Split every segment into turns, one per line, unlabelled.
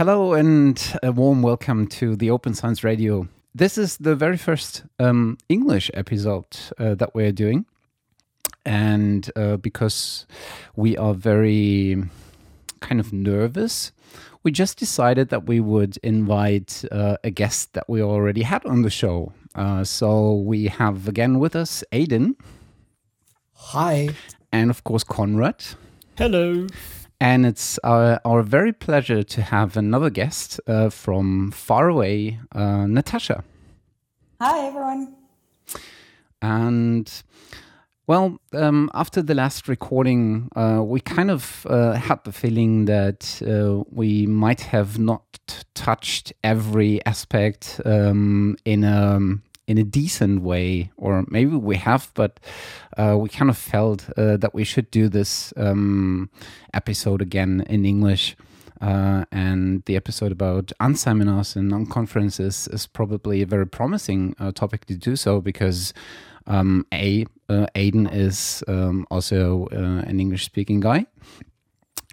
hello and a warm welcome to the Open Science Radio. This is the very first um, English episode uh, that we're doing. And uh, because we are very kind of nervous, we just decided that we would invite uh, a guest that we already had on the show. Uh, so we have again with us Aidan.
Hi.
And of course, Conrad.
Hello.
And it's our, our very pleasure to have another guest uh, from far away, uh, Natasha.
Hi, everyone.
And well, um, after the last recording, uh, we kind of uh, had the feeling that uh, we might have not touched every aspect um, in a in a decent way, or maybe we have, but uh, we kind of felt uh, that we should do this um, episode again in English. Uh, and the episode about unseminars and non-conferences is probably a very promising uh, topic to do so because um, a uh, Aidan is um, also uh, an English speaking guy.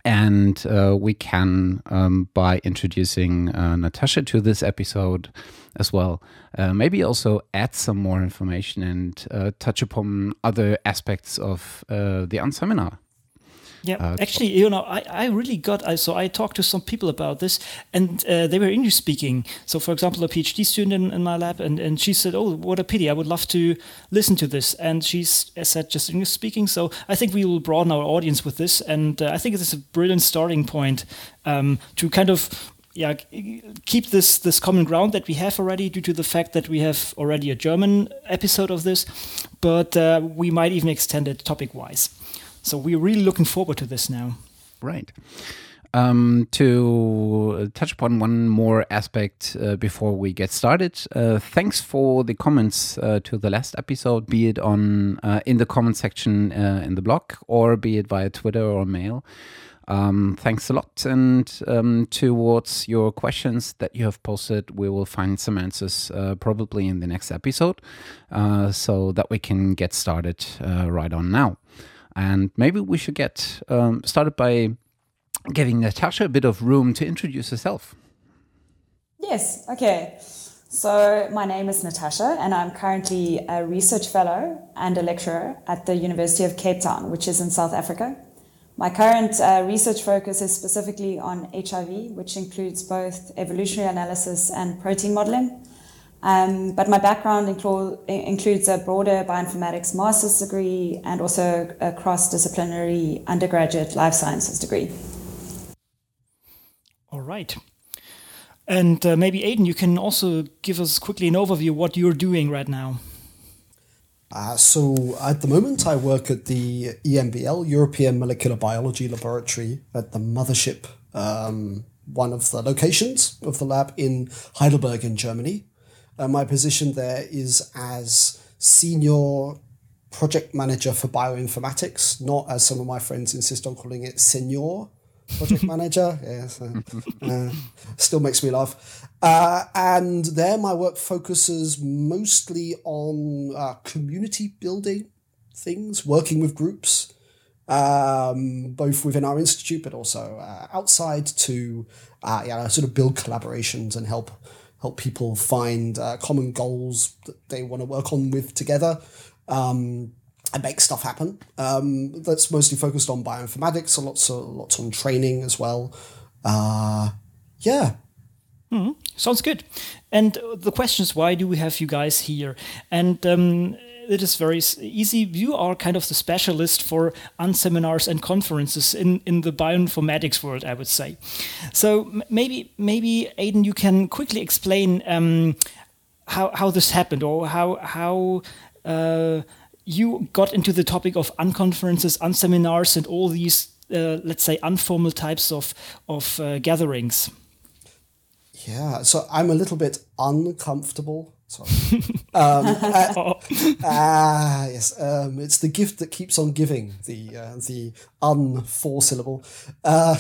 And uh, we can, um, by introducing uh, Natasha to this episode as well, uh, maybe also add some more information and uh, touch upon other aspects of the Unseminar.
Yeah, uh, actually, you know, I, I really got, I, so I talked to some people about this and uh, they were English speaking. So, for example, a PhD student in, in, my lab, and, and she said, Oh, what a pity, I would love to listen to this. And she's said just English speaking. So, I think we will broaden our audience with this. And uh, I think it is a brilliant starting point um, to kind of yeah, keep this this common ground that we have already due to the fact that we have already a German episode of this, but uh, we might even extend it topic wise. So we're really looking forward to this now.
Right. Um, to touch upon one more aspect uh, before we get started, uh, thanks for the comments uh, to the last episode, be it on uh, in the comment section uh, in the blog or be it via Twitter or mail. Um, thanks a lot. And um, towards your questions that you have posted, we will find some answers uh, probably in the next episode so that we can get started right on now. And maybe we should get um, started by giving Natasha a bit of room to introduce herself.
Yes, okay. So, my name is Natasha, and I'm currently a research fellow and a lecturer at the University of Cape Town, which is in South Africa. My current uh, research focus is specifically on HIV, which includes both evolutionary analysis and protein modeling. Um, but my background include, includes a broader bioinformatics master's degree and also a cross disciplinary undergraduate life sciences degree.
All right. And uh, maybe Aidan, you can also give us quickly an overview what you're doing right now.
Uh, so at the moment, I work at the EMBL, European Molecular Biology Laboratory, at the mothership, um, one of the locations of the lab in Heidelberg in Germany. Uh, my position there is as senior project manager for bioinformatics, not as some of my friends insist on calling it senior project manager. Yes, uh, uh, still makes me laugh. Uh, and there, my work focuses mostly on uh, community building things, working with groups, um, both within our institute but also uh, outside to uh, yeah, sort of build collaborations and help help people find uh, common goals that they want to work on with together um, and make stuff happen. Um, that's mostly focused on bioinformatics, so lots of lots on training as well. Uh, yeah.
Mm-hmm. Sounds good. And the question is, why do we have you guys here? And um, it is very easy. You are kind of the specialist for unseminars and conferences in, in the bioinformatics world, I would say. So maybe maybe Aidan, you can quickly explain um, how how this happened or how how. Uh, you got into the topic of unconferences, unseminars, and all these, uh, let's say, informal types of of uh, gatherings.
Yeah, so I'm a little bit uncomfortable Sorry. um, uh, ah, yes. Um, it's the gift that keeps on giving. The uh, the un four syllable. Uh,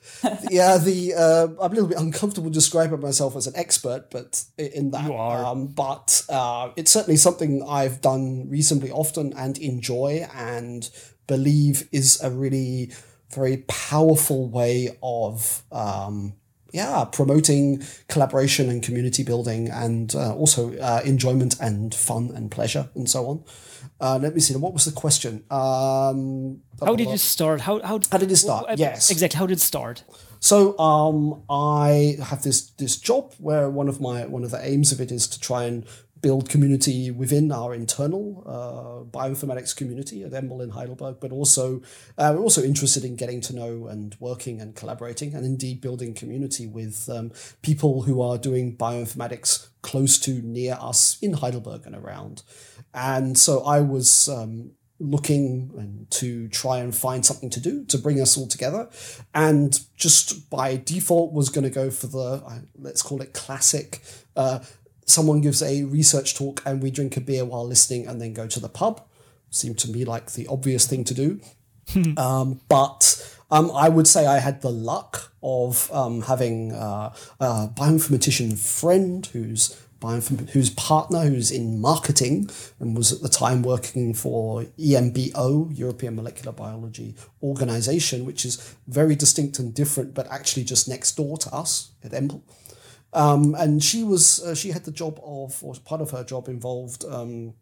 yeah, the uh, I'm a little bit uncomfortable describing myself as an expert, but in that,
you are.
Um, but uh, it's certainly something I've done reasonably often and enjoy and believe is a really very powerful way of um, yeah, promoting collaboration and community building, and uh, also uh, enjoyment and fun and pleasure and so on. Uh, let me see. What was the question? Um,
how did it start? How how,
how did it start? yes,
exactly. How did it start?
So um, I have this this job where one of my one of the aims of it is to try and build community within our internal uh, bioinformatics community at EMBL in Heidelberg, but also uh, we're also interested in getting to know and working and collaborating and indeed building community with um, people who are doing bioinformatics close to near us in Heidelberg and around. And so I was um, looking to try and find something to do to bring us all together and just by default was going to go for the let's call it classic uh, someone gives a research talk and we drink a beer while listening and then go to the pub. Seemed to me like the obvious thing to do. um, but um, I would say I had the luck of um, having uh, a bioinformatician friend who's bioinform- whose partner who's in marketing and was at the time working for EMBO, European Molecular Biology Organization, which is very distinct and different, but actually just next door to us at EMBL. Um, and she was uh, she had the job of or part of her job involved um,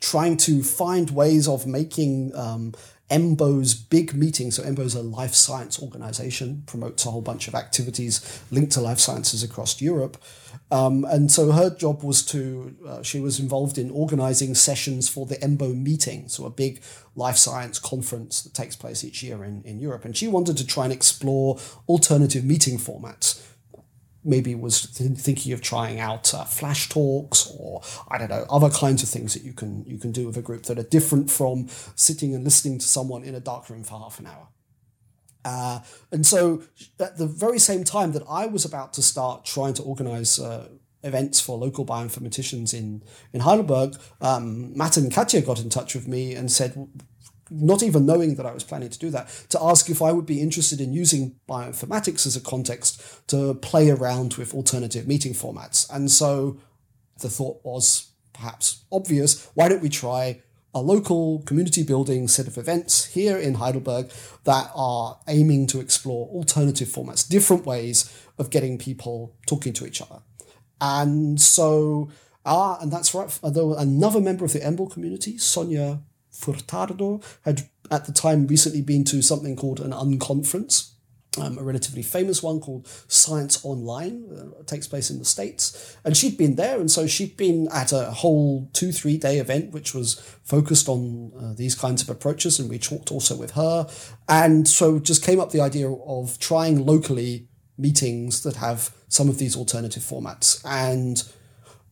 trying to find ways of making um, EMBO's big meetings. So EMBO's a life science organization, promotes a whole bunch of activities linked to life sciences across Europe. Um, and so her job was to, uh, she was involved in organizing sessions for the EMBO meeting, so a big life science conference that takes place each year in, in Europe. And she wanted to try and explore alternative meeting formats maybe was th- thinking of trying out uh, flash talks or I don't know other kinds of things that you can you can do with a group that are different from sitting and listening to someone in a dark room for half an hour. Uh, and so at the very same time that I was about to start trying to organize uh, events for local bioinformaticians in in Heidelberg, um, Matt and Katja got in touch with me and said, not even knowing that I was planning to do that, to ask if I would be interested in using bioinformatics as a context to play around with alternative meeting formats. And so the thought was perhaps obvious why don't we try a local community building set of events here in Heidelberg that are aiming to explore alternative formats, different ways of getting people talking to each other. And so, ah, and that's right. Another member of the EMBL community, Sonia Furtado had at the time recently been to something called an unconference, um, a relatively famous one called Science Online. Uh, takes place in the States. And she'd been there, and so she'd been at a whole two, three day event which was focused on uh, these kinds of approaches. And we talked also with her. And so just came up the idea of trying locally meetings that have some of these alternative formats. And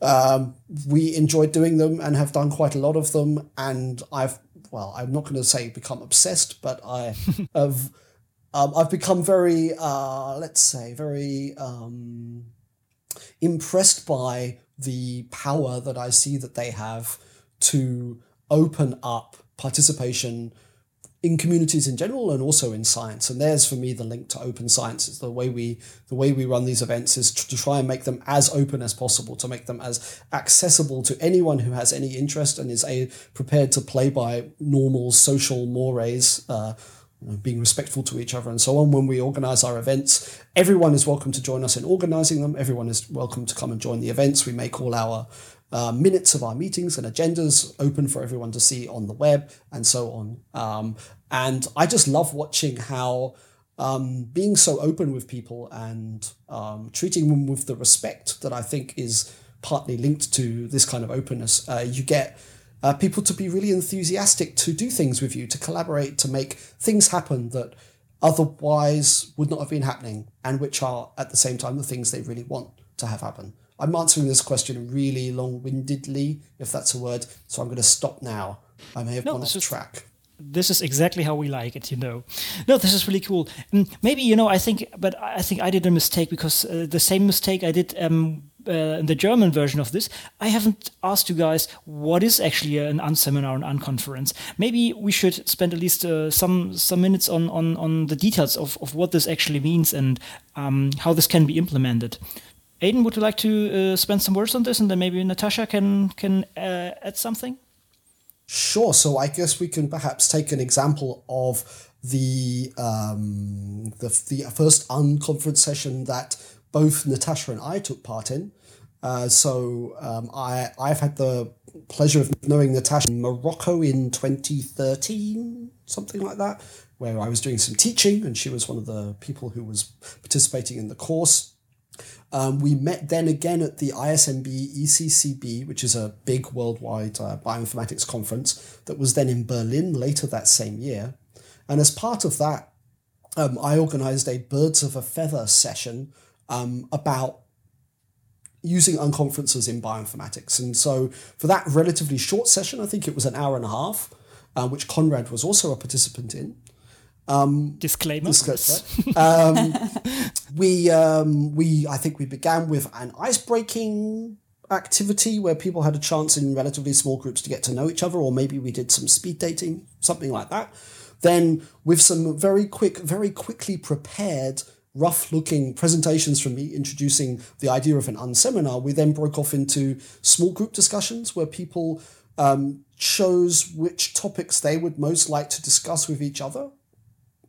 um, we enjoyed doing them and have done quite a lot of them. And I've, well, I'm not going to say become obsessed, but I have, um, I've become very, uh, let's say, very um, impressed by the power that I see that they have to open up participation in communities in general and also in science. And there's for me the link to open science. It's the way we the way we run these events is to try and make them as open as possible, to make them as accessible to anyone who has any interest and is a, prepared to play by normal social mores. Uh, being respectful to each other and so on. When we organize our events, everyone is welcome to join us in organizing them. Everyone is welcome to come and join the events. We make all our uh, minutes of our meetings and agendas open for everyone to see on the web and so on. Um, and I just love watching how um, being so open with people and um, treating them with the respect that I think is partly linked to this kind of openness, uh, you get uh, people to be really enthusiastic to do things with you, to collaborate, to make things happen that otherwise would not have been happening, and which are at the same time the things they really want to have happen. I'm answering this question really long windedly, if that's a word, so I'm going to stop now. I may have no, gone off track
this is exactly how we like it, you know. No, this is really cool. Mm, maybe you know, I think, but I think I did a mistake because uh, the same mistake I did um, uh, in the German version of this. I haven't asked you guys what is actually an unseminar, and unconference. Maybe we should spend at least uh, some some minutes on on on the details of of what this actually means and um, how this can be implemented. Aidan, would you like to uh, spend some words on this, and then maybe Natasha can can uh, add something?
Sure. So I guess we can perhaps take an example of the um, the the first unconference session that both Natasha and I took part in. Uh, so um, I I've had the pleasure of knowing Natasha in Morocco in 2013, something like that, where I was doing some teaching and she was one of the people who was participating in the course. Um, we met then again at the ISMB ECCB, which is a big worldwide uh, bioinformatics conference that was then in Berlin later that same year. And as part of that, um, I organized a Birds of a Feather session um, about using unconferences in bioinformatics. And so for that relatively short session, I think it was an hour and a half, uh, which Conrad was also a participant in.
Um, disclaimer.
disclaimer. um, we um, we I think we began with an ice breaking activity where people had a chance in relatively small groups to get to know each other, or maybe we did some speed dating, something like that. Then with some very quick, very quickly prepared rough looking presentations from me introducing the idea of an unseminar, we then broke off into small group discussions where people um, chose which topics they would most like to discuss with each other.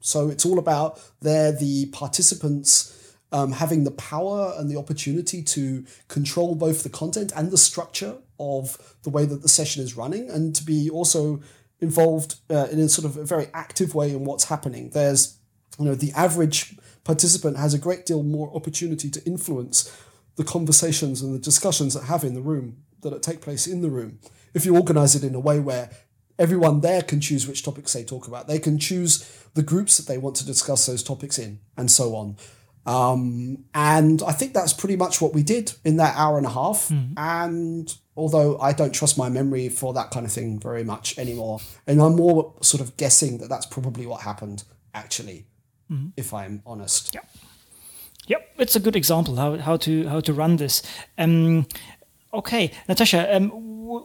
So it's all about there the participants um, having the power and the opportunity to control both the content and the structure of the way that the session is running and to be also involved uh, in a sort of a very active way in what's happening. There's, you know, the average participant has a great deal more opportunity to influence the conversations and the discussions that have in the room that take place in the room. If you organize it in a way where everyone there can choose which topics they talk about, they can choose the groups that they want to discuss those topics in, and so on. Um, and I think that's pretty much what we did in that hour and a half. Mm. And although I don't trust my memory for that kind of thing very much anymore, and I'm more sort of guessing that that's probably what happened actually mm-hmm. if I'm honest.
Yeah. Yep, it's a good example how, how to how to run this. Um, okay, Natasha, um,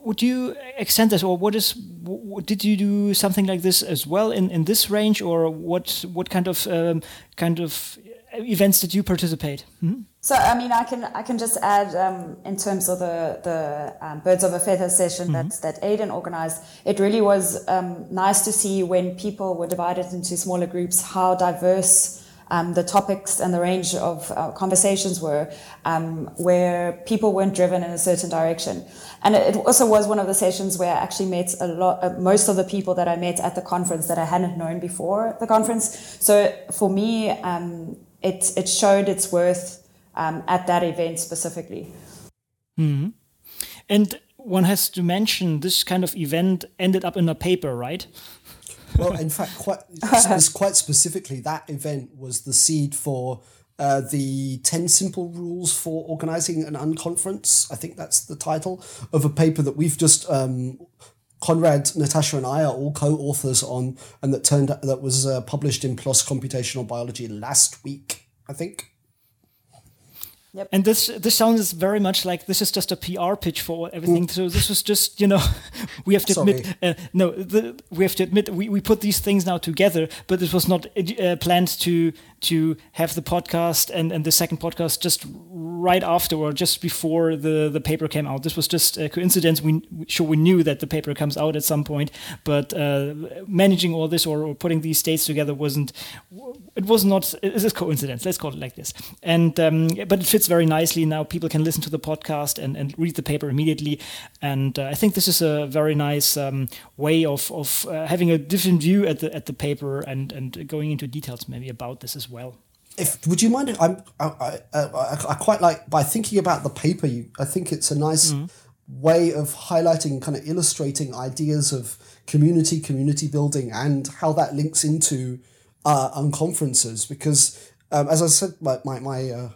would you extend this, or what is? Did you do something like this as well in, in this range, or what what kind of um, kind of events did you participate? Mm-hmm.
So I mean, I can I can just add um, in terms of the the um, birds of a feather session mm-hmm. that that Aidan organized. It really was um, nice to see when people were divided into smaller groups how diverse. Um, the topics and the range of uh, conversations were, um, where people weren't driven in a certain direction. And it also was one of the sessions where I actually met a lot, uh, most of the people that I met at the conference that I hadn't known before the conference. So for me, um, it, it showed its worth um, at that event specifically.
Mm-hmm. And one has to mention this kind of event ended up in a paper, right?
Well, in fact, quite quite specifically, that event was the seed for uh, the 10 simple rules for organizing an unconference. I think that's the title of a paper that we've just um, Conrad, Natasha, and I are all co-authors on, and that turned that was uh, published in PLOS Computational Biology last week, I think.
Yep. And this this sounds very much like this is just a PR pitch for everything. Mm. So this was just you know we have to Sorry. admit uh, no the, we have to admit we, we put these things now together, but it was not uh, planned to to have the podcast and, and the second podcast just right after or just before the, the paper came out. This was just a coincidence. We sure we knew that the paper comes out at some point, but uh, managing all this or, or, putting these dates together wasn't. It was not. It's a coincidence. Let's call it like this. And um, but it fits very nicely now. People can listen to the podcast and, and read the paper immediately. And uh, I think this is a very nice um, way of of uh, having a different view at the at the paper and and going into details maybe about this as well
if would you mind if I'm I, I, I, I, quite like by thinking about the paper you I think it's a nice mm. way of highlighting kind of illustrating ideas of community community building and how that links into uh, unconferences because um, as I said my my, my uh,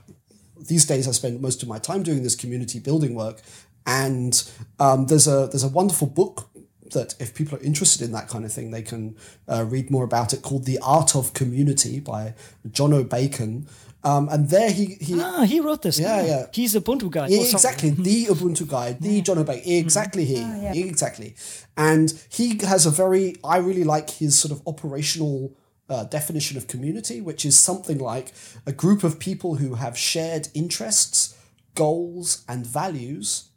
these days I spend most of my time doing this community building work. And um, there's a there's a wonderful book that if people are interested in that kind of thing, they can uh, read more about it called The Art of Community by Jono Bacon. Um, and there he, he
ah he wrote this.
Yeah yeah.
He's Ubuntu guy
yeah, oh, exactly. The Ubuntu guy. The yeah. Jono Bacon. Exactly he. Oh, yeah. exactly. And he has a very I really like his sort of operational uh, definition of community which is something like a group of people who have shared interests goals and values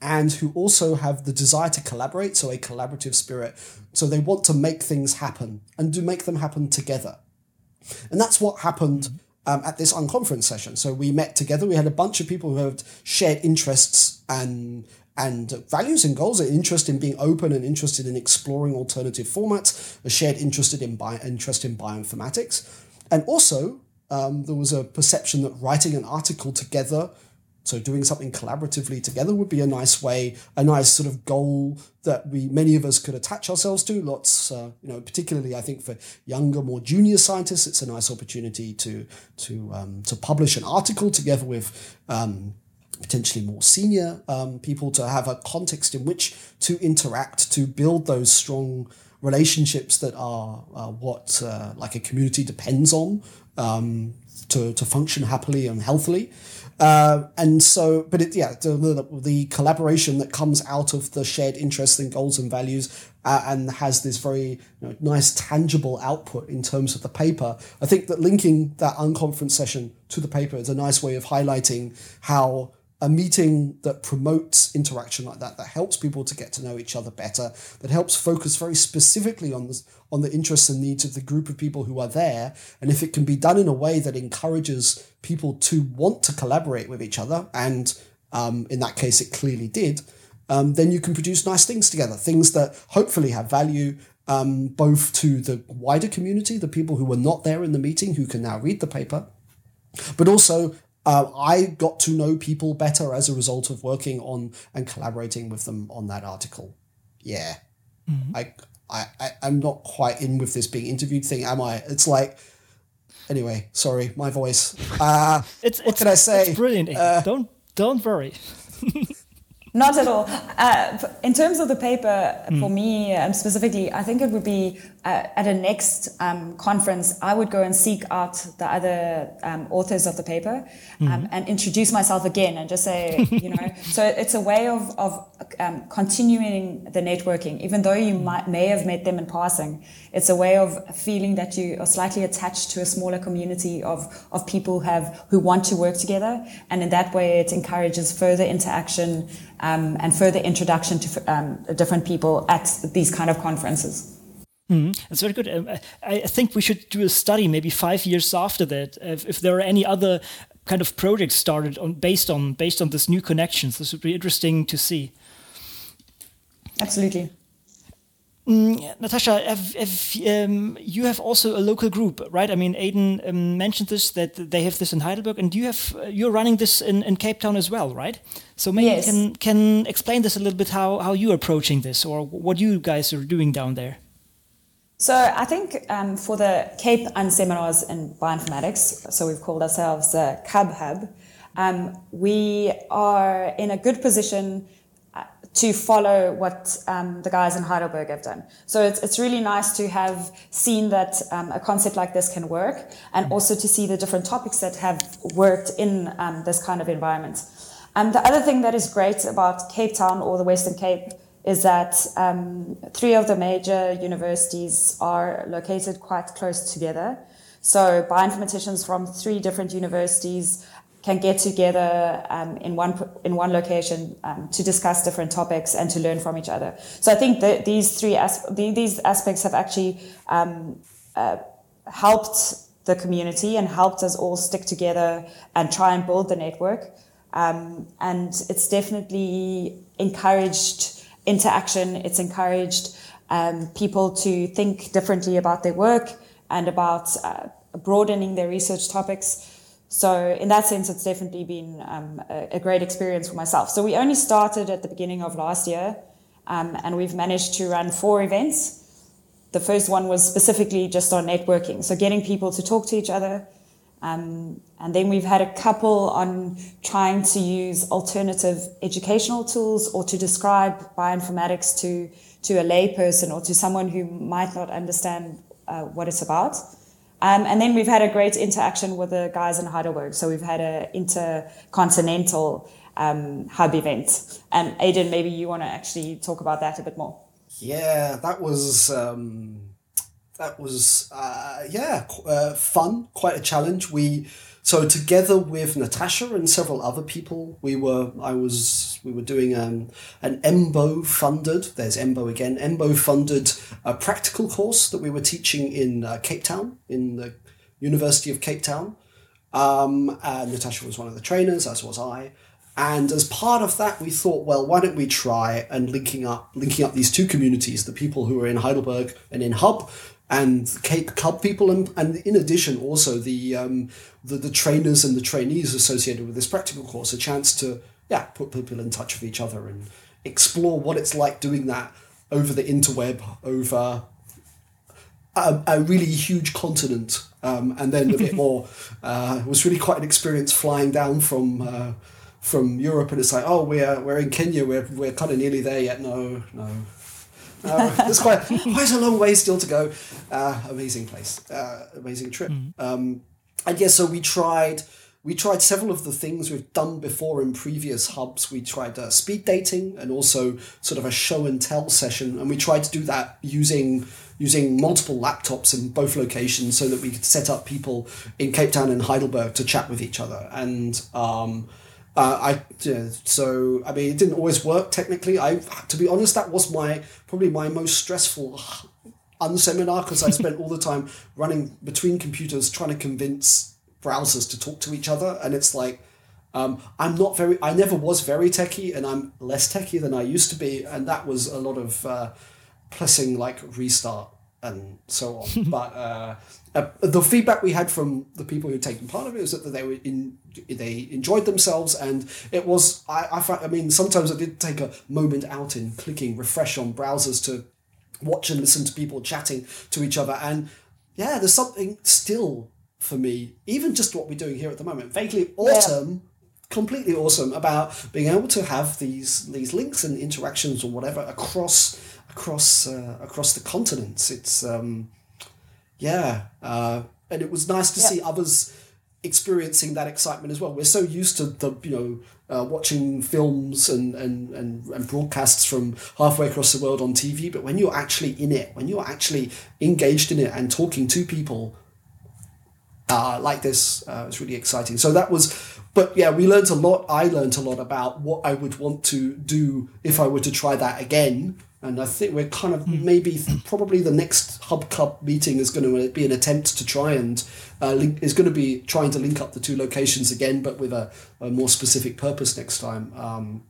and who also have the desire to collaborate, so a collaborative spirit. So they want to make things happen and to make them happen together. And that's what happened um, at this unconference session. So we met together. We had a bunch of people who had shared interests and and values and goals, an interest in being open and interested in exploring alternative formats, a shared interest in bi- interest in bioinformatics, and also um, there was a perception that writing an article together so doing something collaboratively together would be a nice way, a nice sort of goal that we many of us could attach ourselves to. Lots, uh, you know, particularly I think for younger, more junior scientists, it's a nice opportunity to to um, to publish an article together with. Um, potentially more senior um, people to have a context in which to interact to build those strong relationships that are uh, what uh, like a community depends on um, to, to function happily and healthily uh, and so, but it, yeah, the, the, collaboration that comes out of the shared interests and goals and values uh, and has this very you know, nice tangible output in terms of the paper. I think that linking that unconference session to the paper is a nice way of highlighting how a meeting that promotes interaction like that, that helps people to get to know each other better, that helps focus very specifically on the, on the interests and needs of the group of people who are there. And if it can be done in a way that encourages people to want to collaborate with each other, and um, in that case, it clearly did, um, then you can produce nice things together, things that hopefully have value um, both to the wider community, the people who were not there in the meeting who can now read the paper, but also uh, I got to know people better as a result of working on and collaborating with them on that article. Yeah, mm-hmm. I, I, I, I'm not quite in with this being interviewed thing, am I? It's like, anyway, sorry, my voice. Uh, it's, what it's, can I say?
It's brilliant. Uh, don't don't worry.
Not at all. Uh, in terms of the paper, mm. for me um, specifically, I think it would be uh, at a next um, conference, I would go and seek out the other um, authors of the paper mm. and introduce myself again and just say, you know, so it's a way of, of um, continuing the networking, even though you might, may have met them in passing. It's a way of feeling that you are slightly attached to a smaller community of, of people who have who want to work together, and in that way, it encourages further interaction um, and further introduction to um, different people at these kind of conferences.
Mm, that's very good. Um, I, I, think we should do a study maybe five years after that, if, if, there are any other kind of projects started on based on based on this new connections. This would be interesting to see.
Absolutely.
Mm, Natasha, have, have, um, you have also a local group, right? I mean, Aidan um, mentioned this that they have this in Heidelberg, and you have uh, you're running this in, in, Cape Town as well, right? So maybe yes. you can can explain this a little bit how how you're approaching this, or what you guys are doing down there.
So I think um, for the Cape unseminars in bioinformatics, so we've called ourselves the CUB Hub, um, we are in a good position to follow what um, the guys in Heidelberg have done. So it's, it's really nice to have seen that um, a concept like this can work and also to see the different topics that have worked in um, this kind of environment. And the other thing that is great about Cape Town or the Western Cape is that um, three of the major universities are located quite close together. So bioinformaticians from three different universities can get together um, in one in one location um, to discuss different topics and to learn from each other. So I think that these three as- these aspects have actually um, uh, helped the community and helped us all stick together and try and build the network. Um, and it's definitely encouraged interaction. It's encouraged um, people to think differently about their work and about uh, broadening their research topics. So in that sense, it's definitely been um, a, a, great experience for myself. So we only started at the beginning of last year, um, and we've managed to run four events. The first one was specifically just on networking, so getting people to talk to each other, um, and then we've had a couple on trying to use alternative educational tools or to describe bioinformatics to, to a layperson or to someone who might not understand uh, what it's about. Um, and then we've had a great interaction with the guys in Heidelberg. So we've had an intercontinental um, hub event. And Aidan, maybe you want to actually talk about that a bit more.
Yeah, that was um, that was uh, yeah uh, fun, quite a challenge. We so together with Natasha and several other people, we were I was we were doing um, an EMBO funded. There's EMBO again. EMBO funded a practical course that we were teaching in uh, Cape Town in the University of Cape Town. Um, and Natasha was one of the trainers, as was I. And as part of that, we thought, well, why don't we try and linking up linking up these two communities, the people who are in Heidelberg and in Hub, and Cape Cub people, and, and in addition, also the, um, the the trainers and the trainees associated with this practical course, a chance to yeah put people in touch with each other and explore what it's like doing that over the interweb, over a, a really huge continent, um, and then a bit more. Uh, it was really quite an experience flying down from. Uh, from Europe, and it's like, oh, we're we're in Kenya, we're we're kind of nearly there yet. No, no, uh, there's quite quite a long way still to go. Uh, amazing place, uh, amazing trip. Mm. Um, and yeah, so we tried we tried several of the things we've done before in previous hubs. We tried uh, speed dating and also sort of a show and tell session, and we tried to do that using using multiple laptops in both locations so that we could set up people in Cape Town and Heidelberg to chat with each other and. Um, uh, I yeah, so I mean it didn't always work technically. I to be honest, that was my probably my most stressful unseminar because I spent all the time running between computers trying to convince browsers to talk to each other, and it's like um, I'm not very. I never was very techie, and I'm less techie than I used to be, and that was a lot of uh, pressing like restart and so on. but uh, uh, the feedback we had from the people who had taken part of it was that they were in they enjoyed themselves and it was I, I found, I mean sometimes I did take a moment out in clicking refresh on browsers to watch and listen to people chatting to each other and yeah there's something still for me even just what we're doing here at the moment vaguely awesome yeah. completely awesome about being able to have these these links and interactions or whatever across across uh, across the continents it's um yeah, uh, and it was nice to see others experiencing that excitement as well. We're so used to the you know uh, watching films and, and, and, and broadcasts from halfway across the world on TV, but when you're actually in it, when you're actually engaged in it and talking to people uh, like this, uh, it's really exciting. So that was, but yeah, we learned a lot. I learned a lot about what I would want to do if I were to try that again and I think we're kind of mm. maybe probably the next Hub Club meeting is going to be an attempt to try and uh, link, is going to be trying to link up the two locations again, but with a, a more specific purpose next time. Um,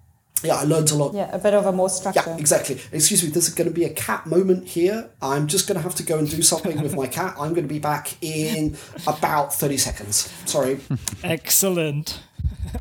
yeah, I learned a lot.
Yeah, a bit of a more structure.
Yeah, exactly. Excuse me, there's going to be a cat moment here. I'm just going to have to go and do something with my cat. I'm going to be back in about 30 seconds. Sorry.
Excellent.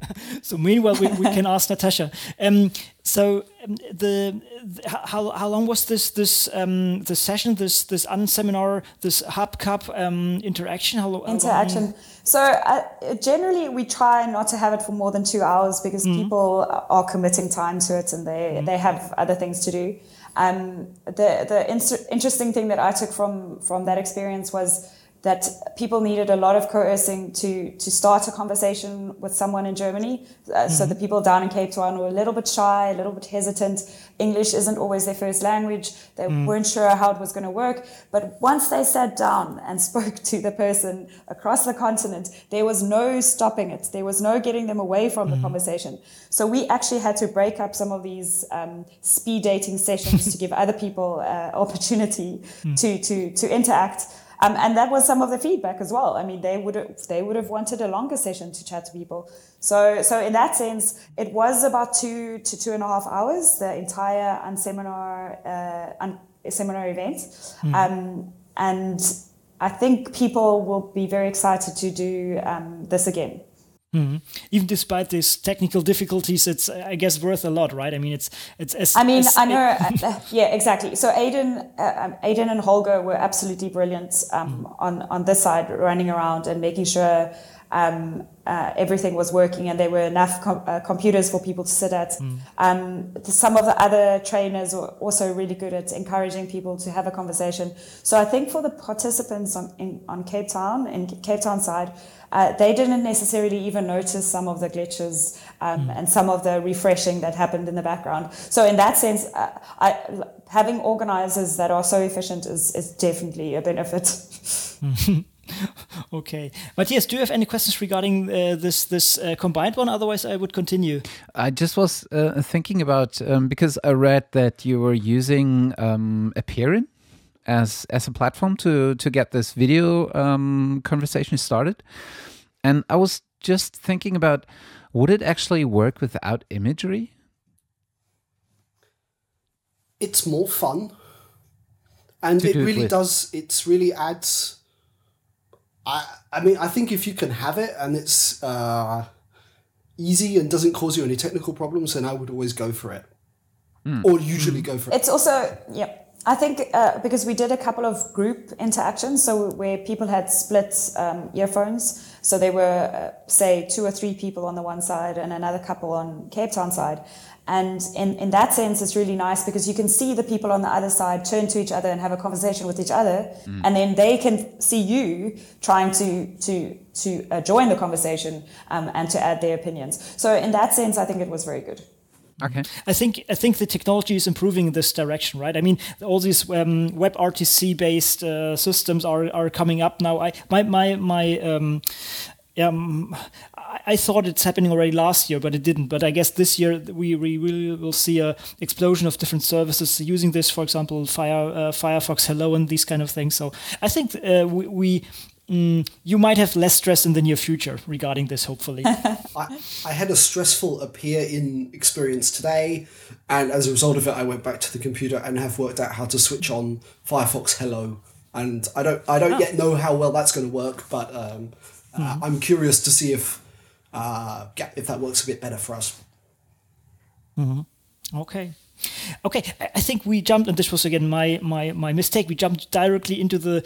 so meanwhile, we, we can ask Natasha. Um, so um, the, the, how, how long was this this um, the session this this unseminar this hub cup um, interaction how,
how interaction long? so uh, generally we try not to have it for more than two hours because mm-hmm. people are committing time to it and they mm-hmm. they have other things to do um, the the in- interesting thing that I took from from that experience was that people needed a lot of coercing to to start a conversation with someone in Germany. Uh, mm-hmm. So the people down in Cape Town were a little bit shy, a little bit hesitant. English isn't always their first language. They mm. weren't sure how it was going to work. But once they sat down and spoke to the person across the continent, there was no stopping it. There was no getting them away from mm. the conversation. So we actually had to break up some of these um, speed dating sessions to give other people uh, opportunity mm. to to to interact. Um, and that was some of the feedback as well. I mean, they would have, they would have wanted a longer session to chat to people. So, so in that sense, it was about two to two and a half hours, the entire unseminar, uh, un- seminar event. Mm. Um, and I think people will be very excited to do um, this again.
Mm-hmm. Even despite these technical difficulties, it's I guess worth a lot, right? I mean, it's it's. As,
I mean,
as,
I know. uh, yeah, exactly. So Aidan, uh, um, Aidan and Holger were absolutely brilliant um, mm. on on this side, running around and making sure um, uh, everything was working and there were enough com- uh, computers for people to sit at. Mm. Um, some of the other trainers were also really good at encouraging people to have a conversation. So I think for the participants on, in, on Cape Town, in Cape Town side, uh, they didn't necessarily even notice some of the glitches um, mm. and some of the refreshing that happened in the background. So in that sense, uh, I, having organizers that are so efficient is, is definitely a benefit.
okay, Matthias, do you have any questions regarding uh, this this uh, combined one? Otherwise, I would continue.
I just was uh, thinking about um, because I read that you were using um, appear.in as as a platform to to get this video um, conversation started, and I was just thinking about would it actually work without imagery?
It's more fun, and it really it does. It's really adds I I mean I think if you can have it and it's uh, easy and doesn't cause you any technical problems, then I would always go for it, mm. or usually mm. go for
it. It's also yeah. I think uh, because we did a couple of group interactions, so where people had split um, earphones, so there were uh, say two or three people on the one side and another couple on Cape Town side, and in, in that sense, it's really nice because you can see the people on the other side turn to each other and have a conversation with each other. Mm. And then they can see you trying to, to, to uh, join the conversation um, and to add their opinions. So in that sense, I think it was very good.
Okay.
I think I think the technology is improving in this direction, right? I mean, all these um, WebRTC based uh, systems are, are coming up now. I my my my um, um, I thought it's happening already last year, but it didn't. But I guess this year we, we will, will see a explosion of different services using this. For example, Fire, uh, Firefox Hello and these kind of things. So I think uh, we, we mm, you might have less stress in the near future regarding this. Hopefully,
I, I had a stressful appear.in experience today, and as a result of it, I went back to the computer and have worked out how to switch on Firefox Hello. And I don't I don't oh. yet know how well that's going to work, but um, mm-hmm. uh, I'm curious to see if uh, yeah, if that works a bit better for us.
Mm-hmm. Okay. Okay, I think we jumped, and this was again my my my mistake. We jumped directly into the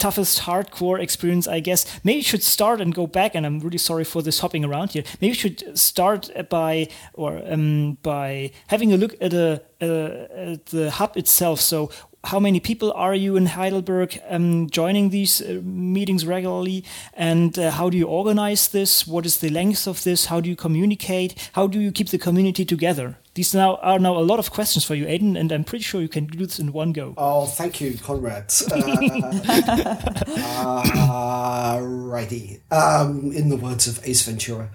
toughest hardcore experience, I guess. Maybe you should start and go back. And I'm really sorry for this hopping around here. Maybe you should start by or um, by having a look at, a, at the hub itself. So how many people are you in Heidelberg um, joining these uh, meetings regularly? And uh, how do you organize this? What is the length of this? How do you communicate? How do you keep the community together? These now are now a lot of questions for you, Aidan, and I'm pretty sure you can do this in one go.
Oh, thank you, Conrad. uh, righty. Um, in the words of Ace Ventura.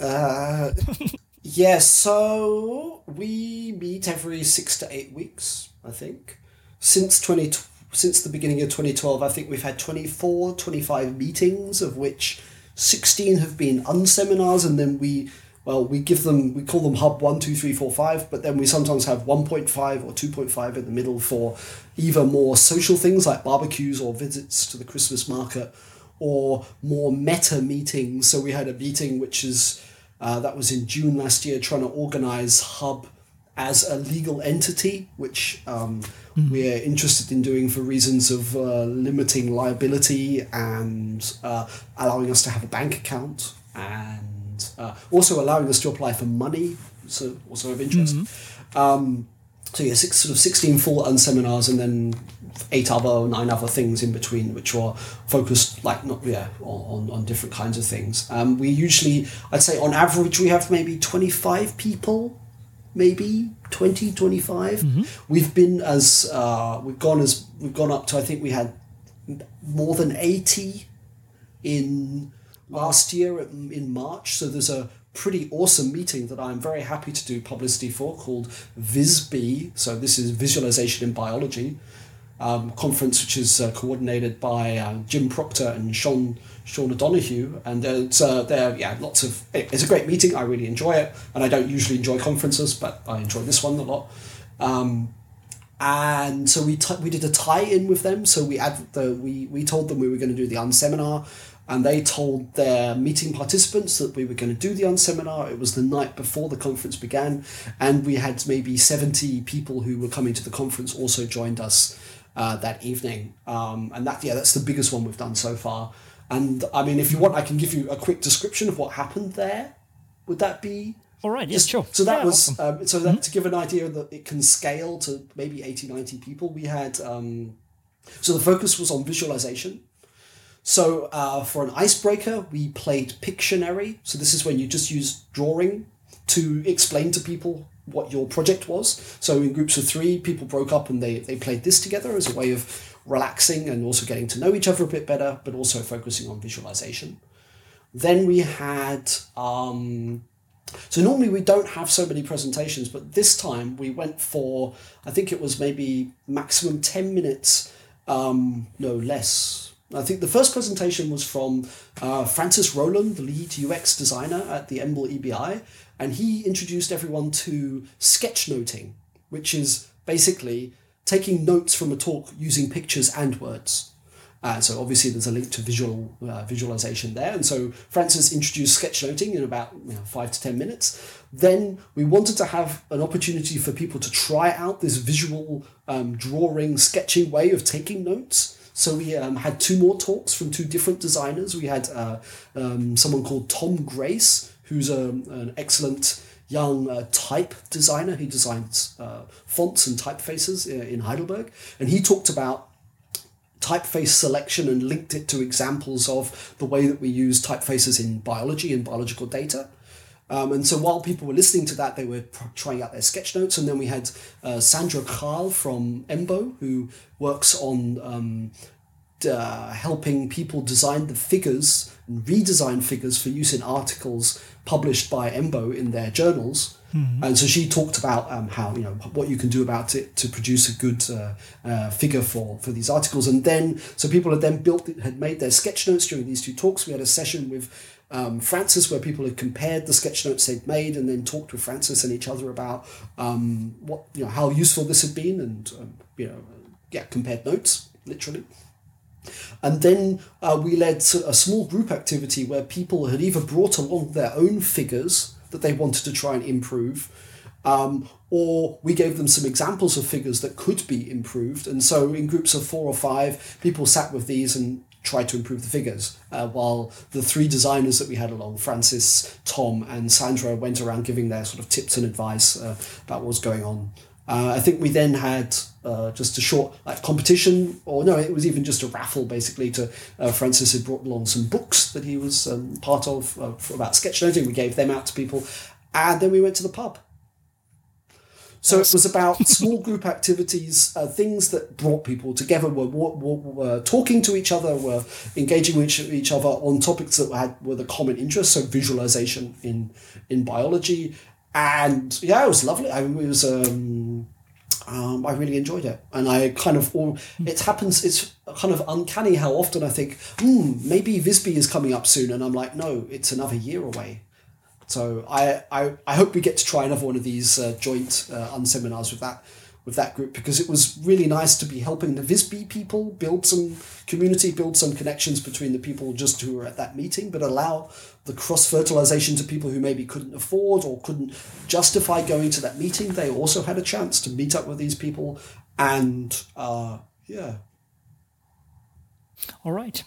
Uh, yeah, so we meet every six to eight weeks, I think since 20 since the beginning of 2012 i think we've had 24 25 meetings of which 16 have been unseminars and then we well we give them we call them hub 1 2 3 4 5 but then we sometimes have 1.5 or 2.5 in the middle for either more social things like barbecues or visits to the christmas market or more meta meetings so we had a meeting which is uh, that was in june last year trying to organize hub as a legal entity, which um, mm. we're interested in doing for reasons of uh, limiting liability and uh, allowing us to have a bank account and uh, also allowing us to apply for money, so also of interest. Mm-hmm. Um, so yeah, six, sort of sixteen full unseminars and then eight other, nine other things in between, which are focused like not yeah on, on different kinds of things. Um, we usually, I'd say on average, we have maybe twenty five people maybe 20 25 mm-hmm. we've been as uh, we've gone as we've gone up to i think we had more than 80 in last year in march so there's a pretty awesome meeting that i'm very happy to do publicity for called vizbi so this is visualization in biology um, conference which is uh, coordinated by uh, jim procter and sean Sean O'Donoghue, and it's uh, there. Yeah, lots of. It's a great meeting. I really enjoy it, and I don't usually enjoy conferences, but I enjoy this one a lot. Um, and so we t- we did a tie-in with them. So we had the we we told them we were going to do the unseminar, and they told their meeting participants that we were going to do the unseminar. It was the night before the conference began, and we had maybe seventy people who were coming to the conference also joined us uh, that evening. Um, and that yeah, that's the biggest one we've done so far. And I mean, if you want, I can give you a quick description of what happened there. Would that be?
All right, yes, sure.
So that
yeah,
was, awesome. um, so that, mm-hmm. to give an idea that it can scale to maybe 80, 90 people, we had, um, so the focus was on visualization. So uh, for an icebreaker, we played Pictionary. So this is when you just use drawing to explain to people what your project was. So in groups of three, people broke up and they, they played this together as a way of relaxing and also getting to know each other a bit better, but also focusing on visualization. Then we had, um, so normally we don't have so many presentations, but this time we went for, I think it was maybe maximum 10 minutes, um, no less. I think the first presentation was from uh, Francis Rowland, the lead UX designer at the EMBL EBI, and he introduced everyone to sketchnoting, which is basically taking notes from a talk using pictures and words. Uh, so obviously there's a link to visual uh, visualization there. And so Francis introduced sketchnoting in about you know, five to 10 minutes. Then we wanted to have an opportunity for people to try out this visual um, drawing, sketching way of taking notes. So we um, had two more talks from two different designers. We had uh, um, someone called Tom Grace, who's a, an excellent young uh, type designer. He designs uh, fonts and typefaces uh, in Heidelberg. And he talked about typeface selection and linked it to examples of the way that we use typefaces in biology and biological data. Um, and so while people were listening to that, they were pr- trying out their sketch notes. And then we had uh, Sandra Karl from EMBO, who works on um, uh, helping people design the figures and redesign figures for use in articles published by EMBO in their journals. Mm-hmm. And so she talked about um, how you know what you can do about it to produce a good uh, uh, figure for for these articles. And then so people had then built had made their sketch notes during these two talks. We had a session with um, Francis where people had compared the sketch notes they'd made and then talked with Francis and each other about um, what you know how useful this had been and um, you know yeah compared notes literally. And then uh, we led a small group activity where people had either brought along their own figures that they wanted to try and improve, um, or we gave them some examples of figures that could be improved. And so, in groups of four or five, people sat with these and tried to improve the figures, uh, while the three designers that we had along, Francis, Tom, and Sandra, went around giving their sort of tips and advice uh, about what was going on. Uh, I think we then had uh, just a short like competition, or no, it was even just a raffle basically. To uh, Francis had brought along some books that he was um, part of uh, about sketchnoting. We gave them out to people, and then we went to the pub. So it was about small group activities, uh, things that brought people together, were, were, were, talking to each other, were engaging with each other on topics that had were the common interest. So visualization in in biology, and yeah, it was lovely. I, it was. Um, um, I really enjoyed it, and I kind of all it happens. It's kind of uncanny how often I think, hmm, maybe VIZBI is coming up soon, and I'm like, no, it's another year away. So I I, I hope we get to try another one of these uh, joint uh, unseminars with that with that group because it was really nice to be helping the VIZBI people build some community, build some connections between the people just who were at that meeting, but allow the cross fertilization to people who maybe couldn't afford or couldn't justify going to that meeting. They also had a chance to meet up with these people and uh, yeah.
All right.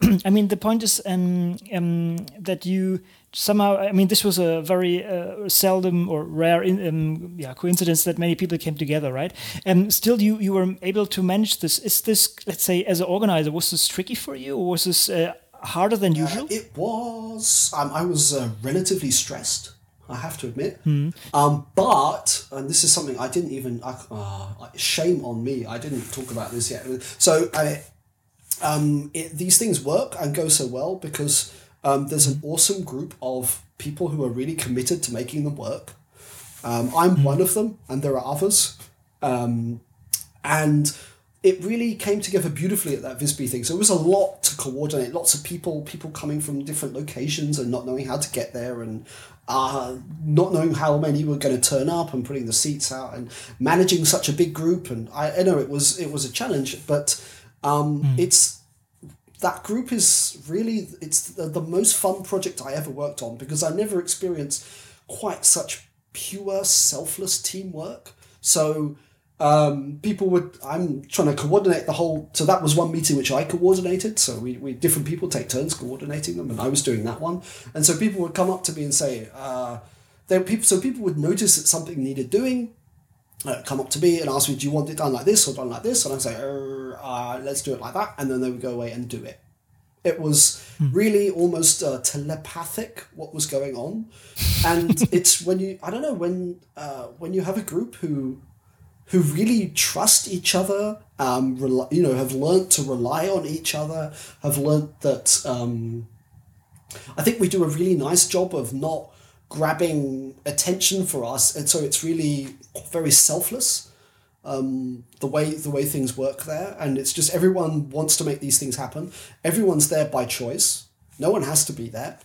I mean, the point is um, um, that you somehow i mean this was a very uh, seldom or rare in, um, yeah, coincidence that many people came together right and still you you were able to manage this is this let's say as an organizer was this tricky for you or was this uh, harder than uh, usual
uh, it was um, i was uh, relatively stressed I have to admit, mm. um, but and this is something I didn't even. Uh, shame on me! I didn't talk about this yet. So I, um, it, these things work and go so well because um, there's an awesome group of people who are really committed to making them work. Um, I'm mm one of them, and there are others. Um, and it really came together beautifully at that VIZBI thing. So it was a lot to coordinate, lots of people, people coming from different locations and not knowing how to get there and uh, not knowing how many were going to turn up and putting the seats out and managing such a big group. And I, I know it was it was a challenge, but um, mm. it's that group is really it's the, the most fun project I ever worked on because I never experienced quite such pure selfless teamwork. So um, people would I'm trying to coordinate the whole so that was one meeting which I coordinated. So we, we different people take turns coordinating them and I was doing that one. And so people would come up to me and say, uh, there people so people would notice that something needed doing uh, come up to me and ask me, "Do you want it done like this or done like this?" And I say, er, uh, "Let's do it like that," and then they would go away and do it. It was hmm. really almost uh, telepathic what was going on, and it's when you I don't know when uh, when you have a group who who really trust each other um, you know, have learned to rely on each other, have learned that. Um, I think we do a really nice job of not grabbing attention for us, and so it's really very selfless. Um, the way the way things work there, and it's just everyone wants to make these things happen. Everyone's there by choice. No one has to be there.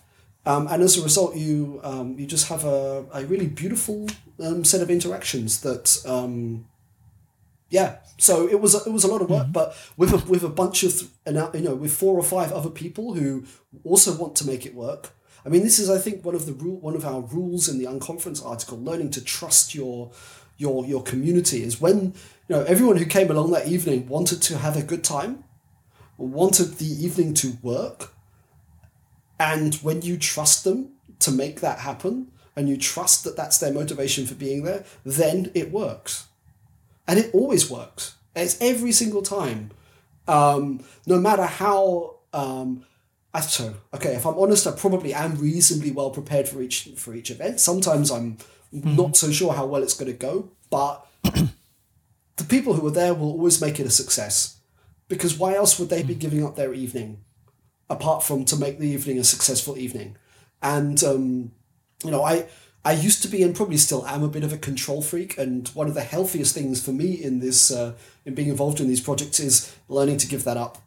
Um, and as a result, you um, you just have a, a really beautiful um, set of interactions that um, yeah. So it was it was a lot of work, mm-hmm. but with a, with a bunch of you know with four or five other people who also want to make it work. I mean, this is I think one of the rule one of our rules in the unconference article. Learning to trust your your your community is when you know everyone who came along that evening wanted to have a good time, wanted the evening to work, and when you trust them to make that happen, and you trust that that's their motivation for being there, then it works and it always works. It's every single time, um, no matter how. Um, I, so okay, if I'm honest, I probably am reasonably well prepared for each for each event. Sometimes I'm mm-hmm. not so sure how well it's going to go, but the people who are there will always make it a success. Because why else would they be mm. giving up their evening, apart from to make the evening a successful evening? And um, you know, I I used to be and probably still am a bit of a control freak, and one of the healthiest things for me in this uh, in being involved in these projects is learning to give that up.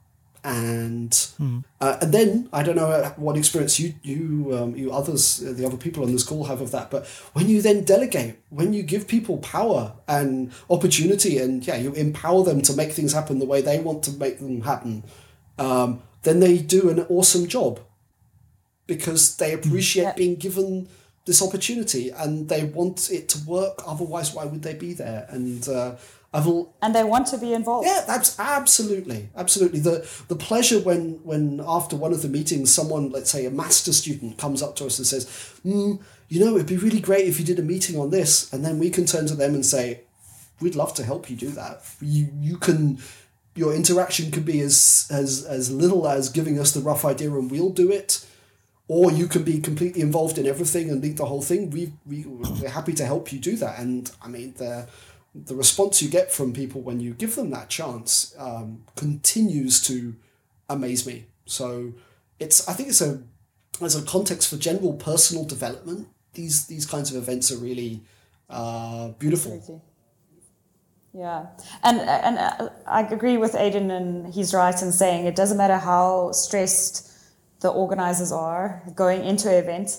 And mm. uh, and then I don't know uh, what experience you you um, you others uh, the other people on this call have of that, but when you then delegate, when you give people power and opportunity, and yeah, you empower them to make things happen the way they want to make them happen, um, then they do an awesome job because they appreciate yeah. being given this opportunity and they want it to work. Otherwise, why would they be there? And uh, I've all
and they want to be involved.
Yeah, that's absolutely, absolutely the the pleasure when when after one of the meetings, someone, let's say a master student, comes up to us and says, mm, "You know, it'd be really great if you did a meeting on this," and then we can turn to them and say, "We'd love to help you do that. You you can." Your interaction could be as, as as little as giving us the rough idea and we'll do it, or you can be completely involved in everything and lead the whole thing. We, we, we're happy to help you do that. And I mean, the, the response you get from people when you give them that chance um, continues to amaze me. So it's, I think it's a, as a context for general personal development, these, these kinds of events are really uh, beautiful.
Yeah, and and uh, I agree with Aidan, and he's right in saying it doesn't matter how stressed the organizers are going into an event.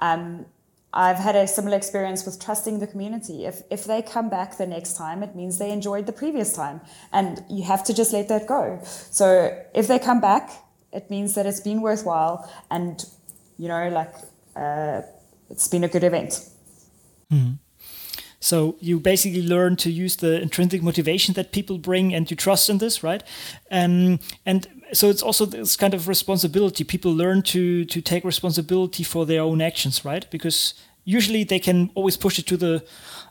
Um, I've had a similar experience with trusting the community. If, if they come back the next time, it means they enjoyed the previous time. And you have to just let that go. So if they come back, it means that it's been worthwhile and, you know, like, uh, it's been a good event.
Mm-hmm. So you basically learn to use the intrinsic motivation that people bring and you trust in this, right? Um, and so it's also this kind of responsibility. People learn to to take responsibility for their own actions, right? Because usually they can always push it to the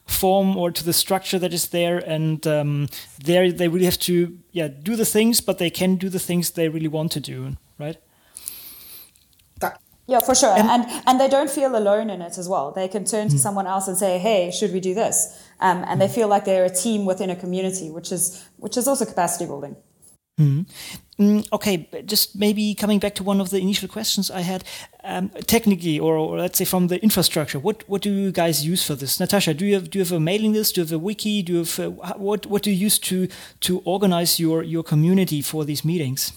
form or to the structure that is there, and um, there they really have to yeah do the things, but they can do the things they really want to do, right?
Yeah, for sure. And, and, and they don't feel alone in it as well. They can turn to mm. someone else and say, "Hey, should we do this?" Um, and they feel like they're a team within a community, which is which is also capacity building.
Mm. Mm, okay, just maybe coming back to one of the initial questions I had, um, technically, or, or, let's say from the infrastructure, what what do you guys use for this? Natasha, do you have do you have a mailing list? Do you have a wiki? Do you have uh, what what do you use to to organize your your community for these meetings?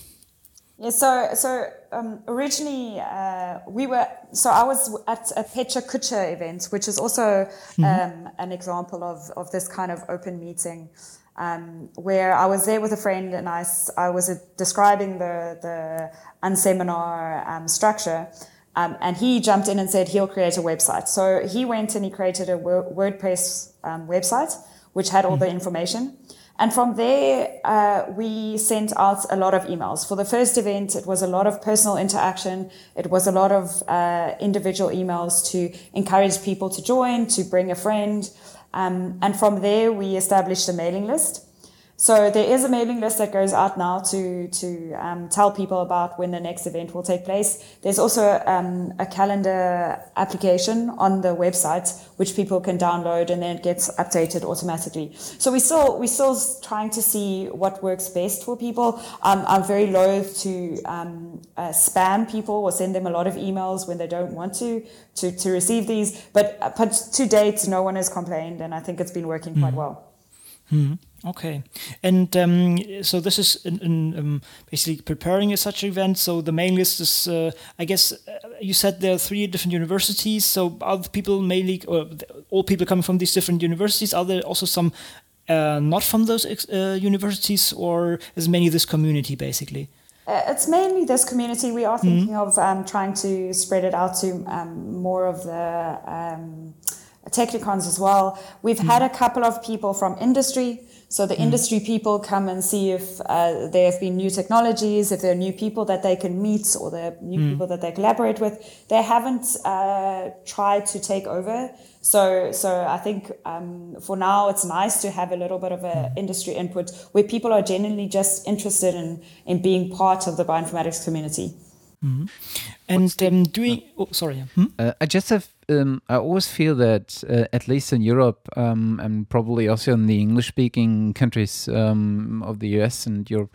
Yeah, so so um, originally uh, we were so I was at a Pecha Kucha event, which is also mm -hmm. um, an example of of this kind of open meeting um, where I was there with a friend and I, I was uh, describing the, the unseminar um, structure. Um, and he jumped in and said he'll create a website. So he went and he created a WordPress um, website, which had all mm-hmm. the information. And from there, uh, we sent out a lot of emails. For the first event, it was a lot of personal interaction. It was a lot of uh, individual emails to encourage people to join, to bring a friend. Um, and from there, we established a mailing list. So there is a mailing list that goes out now to to um, tell people about when the next event will take place. There's also um, a calendar application on the website which people can download, and then it gets updated automatically. So we still we still trying to see what works best for people. Um, I'm very loath to um, uh, spam people or send them a lot of emails when they don't want to to, to receive these. But but to date, no one has complained, and I think it's been working quite mm. well.
Mm. Okay, and um, so this is in, in, um, basically preparing a such event. So the main list is, uh, I guess, uh, you said there are three different universities. So are the people mainly, or all people coming from these different universities? Are there also some uh, not from those uh, universities, or is mainly this community basically?
Uh, it's mainly this community. We are thinking mm -hmm. of um, trying to spread it out to um, more of the um, technikons as well. We've mm -hmm. had a couple of people from industry so the mm. industry people come and see if uh, there have been new technologies, if there are new people that they can meet or there are new mm. people that they collaborate with. They haven't uh, tried to take over. So, so I think um, for now it's nice to have a little bit of an hmm. industry input where people are genuinely just interested in, in being part of the bioinformatics community.
Mm-hmm. And um, doing, oh, sorry.
Hmm? Uh, I just have um, I always feel that, uh, at least in Europe, um, and probably also in the English-speaking countries um, of the US and Europe,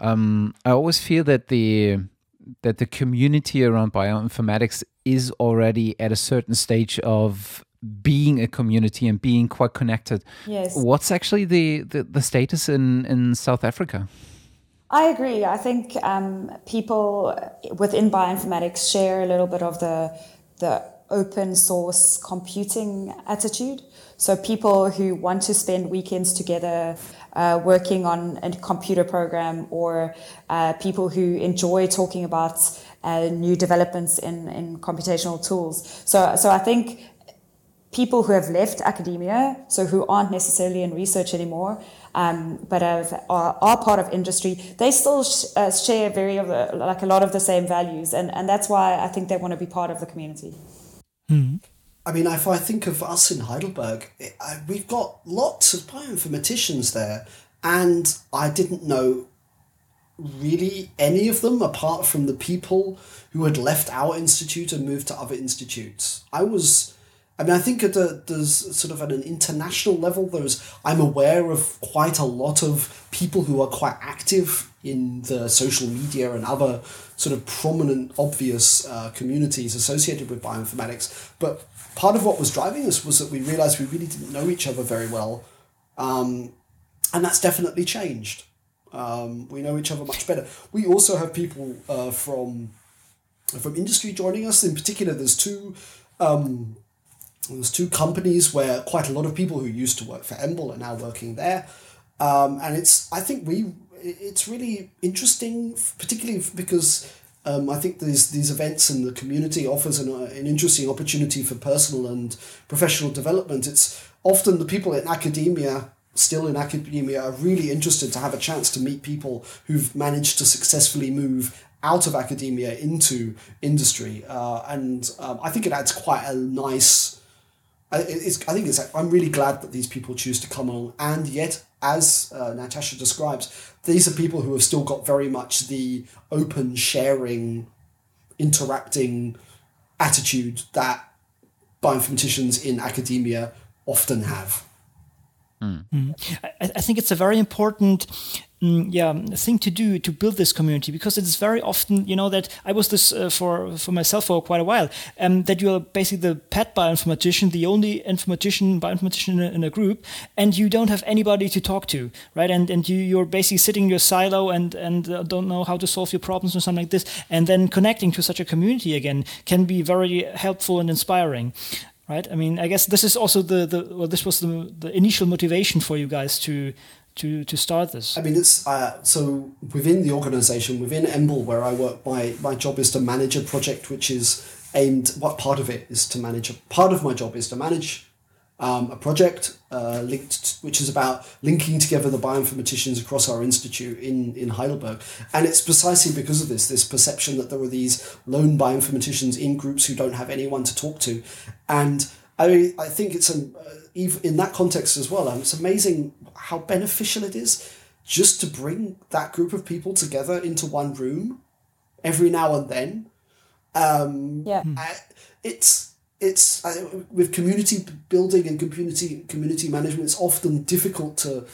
um, I always feel that the that the community around bioinformatics is already at a certain stage of being a community and being quite connected.
Yes.
What's actually the, the, the status in, in South Africa?
I agree. I think um, people within bioinformatics share a little bit of the the open source computing attitude. So people who want to spend weekends together uh, working on a computer program or uh, people who enjoy talking about uh, new developments in, in computational tools. So, so I think people who have left academia, so who aren't necessarily in research anymore, um, but have, are, are, part of industry, they still sh- uh, share very like a lot of the same values, and, and that's why I think they want to be part of the community.
Mm. I mean, if I think of us in Heidelberg, it, I, we've got lots of bioinformaticians there, and I didn't know really any of them apart from the people who had left our institute and moved to other institutes. I was, I mean, I think at a, there's sort of at an international level, there's I'm aware of quite a lot of people who are quite active in the social media and other sort of prominent, obvious uh, communities associated with bioinformatics. But part of what was driving us was that we realized we really didn't know each other very well. Um, and that's definitely changed. Um, we know each other much better. We also have people uh, from from industry joining us. In particular, there's two um, there's two companies where quite a lot of people who used to work for EMBL are now working there. Um, and it's I think we it's really interesting, particularly because um, I think these these events and the community offers an, uh, an interesting opportunity for personal and professional development. It's often the people in academia, still in academia, are really interested to have a chance to meet people who've managed to successfully move out of academia into industry, uh, and um, I think it adds quite a nice. It's, I think it's. I'm really glad that these people choose to come along, and yet, as uh, Natasha describes, these are people who have still got very much the open sharing interacting attitude that bioinformaticians in academia often have
Mm. I, I, think it's a very important mm, yeah thing to do to build this community because it's very often you know that I was this uh, for for myself for quite a while um, that you are basically the pet bioinformatician the only informatician bioinformatician in a, in a group and you don't have anybody to talk to right? And and you you're basically sitting in your silo and and uh, don't know how to solve your problems or something like this. And then connecting to such a community again can be very helpful and inspiring right? I mean, I guess this is also the the well, this was the the initial motivation for you guys to to to start this.
I mean, it's uh, so within the organization, within EMBL, where I work, my my job is to manage a project which is aimed. What part of it is to manage? A, part of my job is to manage um, a project uh, linked, which is about linking together the bioinformaticians across our institute in, in Heidelberg. And it's precisely because of this, this perception that there are these lone bioinformaticians in groups who don't have anyone to talk to. And I, I think it's, a, uh, in that context as well, um, it's amazing how beneficial it is just to bring that group of people together into one room every now and then. Um,
yeah,
I, it's it's uh, with community building and community community management. It's often difficult to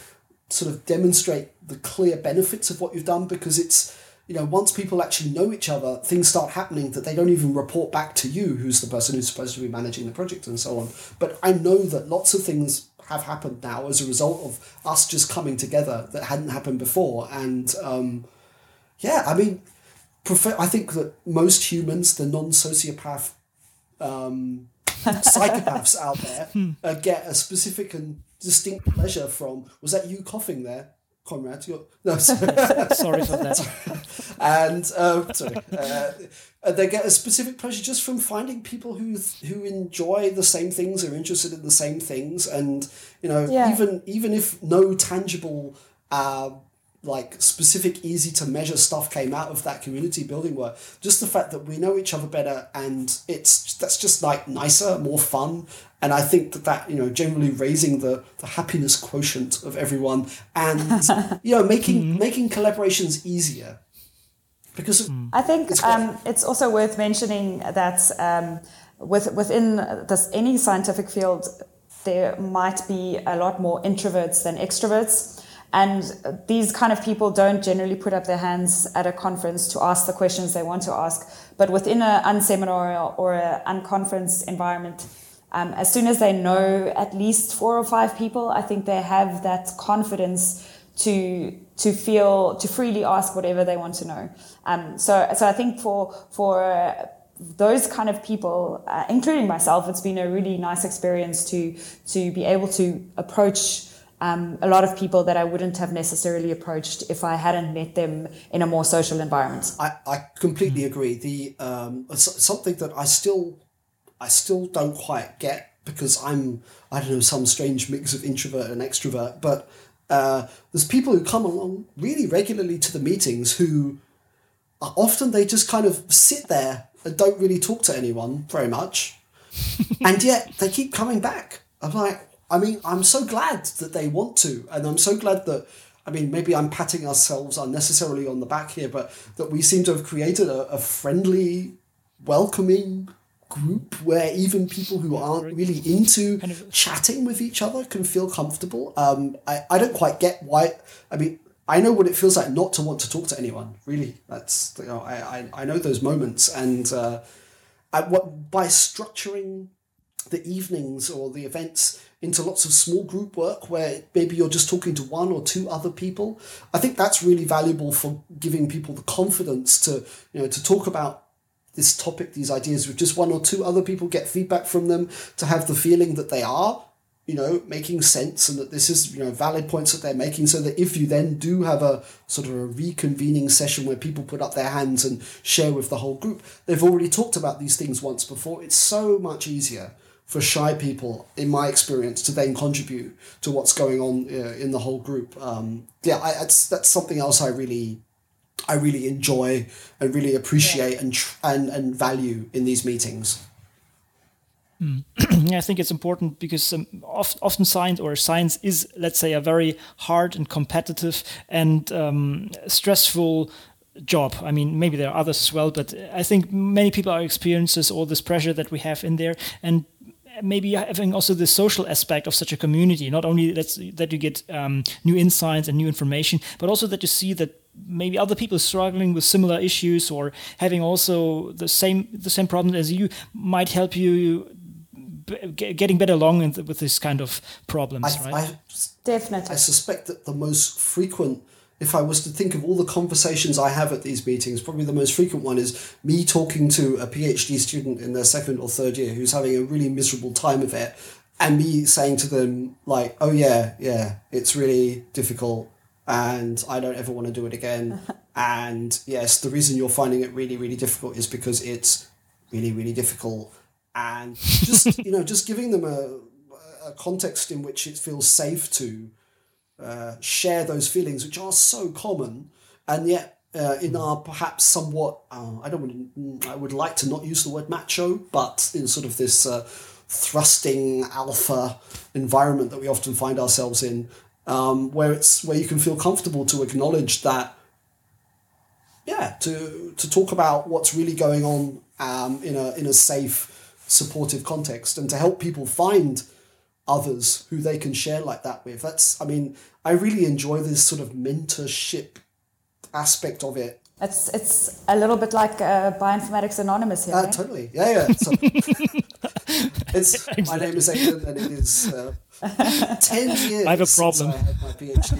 sort of demonstrate the clear benefits of what you've done because it's you know once people actually know each other, things start happening that they don't even report back to you, who's the person who's supposed to be managing the project and so on. But I know that lots of things have happened now as a result of us just coming together that hadn't happened before and. Um, yeah, I mean, I think that most humans, the non sociopath um, psychopaths out there, uh, get a specific and distinct pleasure from. Was that you coughing there? Conrad, You're, no, sorry.
sorry for that.
and uh, sorry, uh, they get a specific pleasure just from finding people who who enjoy the same things, are interested in the same things, and you know,
Yeah.
even even if no tangible uh, like specific easy to measure stuff came out of that community building work. Just the fact that we know each other better and it's that's just like nicer more fun. And i think that that you know generally raising the, the happiness quotient of everyone and you know making making collaborations easier. Because of,
I think
It's
um, it's also worth mentioning that um, with, within this any scientific field, there might be a lot more introverts than extroverts. And these kind of people don't generally put up their hands at a conference to ask the questions they want to ask. But within an unseminar or an unconference environment, um, as soon as they know at least four or five people, I think they have that confidence to to feel to freely ask whatever they want to know. Um, so so I think for for uh, those kind of people, uh, including myself, it's been a really nice experience to to be able to approach. Um, a lot of people that I wouldn't have necessarily approached if I hadn't met them in a more social environment.
I, I completely agree. The um, something that i still i still don't quite get because i'm i don't know some strange mix of introvert and extrovert but uh, there's people who come along really regularly to the meetings who are often they just kind of sit there and don't really talk to anyone very much. And yet they keep coming back. I'm like i mean i'm so glad that they want to and i'm so glad that i mean maybe i'm patting ourselves unnecessarily on the back here but that we seem to have created a, a friendly welcoming group where even people who aren't really into
Kind of-
chatting with each other can feel comfortable um, I, I don't quite get why i mean I know what it feels like not to want to talk to anyone. Really, that's you know, I, I, I know those moments, and uh, I, what by structuring the evenings or the events into lots of small group work where maybe you're just talking to one or two other people. I think that's really valuable for giving people the confidence to you know to talk about this topic these ideas with just one or two other people get feedback from them to have the feeling that they are you know making sense and that this is you know valid points that they're making so that if you then do have a sort of a reconvening session where people put up their hands and share with the whole group they've already talked about these things once before. It's so much easier for shy people, in my experience, to then contribute to what's going on uh, in the whole group. Um, yeah, I, that's that's something else I really, I really enjoy and really appreciate and tr- and and value in these meetings.
Yeah, I think it's important because um, oft, often science or science is, let's say, a very hard and competitive and um, stressful job. I mean, maybe there are others as well, but I think many people are experiences all this pressure that we have in there, and maybe having also the social aspect of such a community. Not only that's, that you get um, new insights and new information, but also that you see that maybe other people struggling with similar issues or having also the same the same problem as you might help you b- g- getting better along with this kind of problems,
I,
right?
I
Definitely.
I suspect that the most frequent, if I was to think of all the conversations I have at these meetings, probably the most frequent one is me talking to a PhD student in their second or third year who's having a really miserable time of it, and me saying to them, like, oh, yeah, yeah, it's really difficult, and I don't ever want to do it again. and yes, the reason you're finding it really, really difficult is because it's really, really difficult. And just, you know, just giving them a, a context in which it feels safe to uh, share those feelings, which are so common, and yet uh, in our perhaps somewhat, uh, I don't want to, I would like to not use the word macho, but in sort of this uh, thrusting alpha environment that we often find ourselves in, um, where it's where you can feel comfortable to acknowledge that yeah to to talk about what's really going on um, in a in a safe supportive context and to help people find others who they can share like that with. That's i mean i really enjoy this sort of mentorship aspect of it
it's it's a little bit like uh, Bioinformatics Anonymous here.
Uh,
right?
Totally, yeah, yeah. So, it's exactly. my name is Aidan, and it is uh, ten years.
I have a problem.
I had my PhD.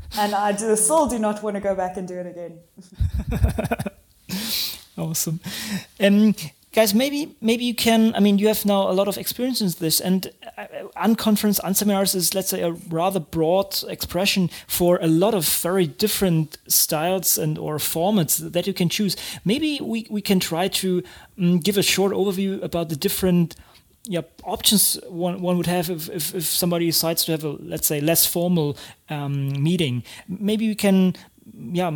and I do, still do not want to go back and do it again.
awesome. Um, guys maybe maybe you can i mean you have now a lot of experience in this and uh, unconference unseminars is let's say a rather broad expression for a lot of very different styles and or formats that you can choose. Maybe we, we can try to um, give a short overview about the different yeah, options one, one would have if, if, if somebody decides to have a let's say less formal um, meeting. Maybe we can yeah,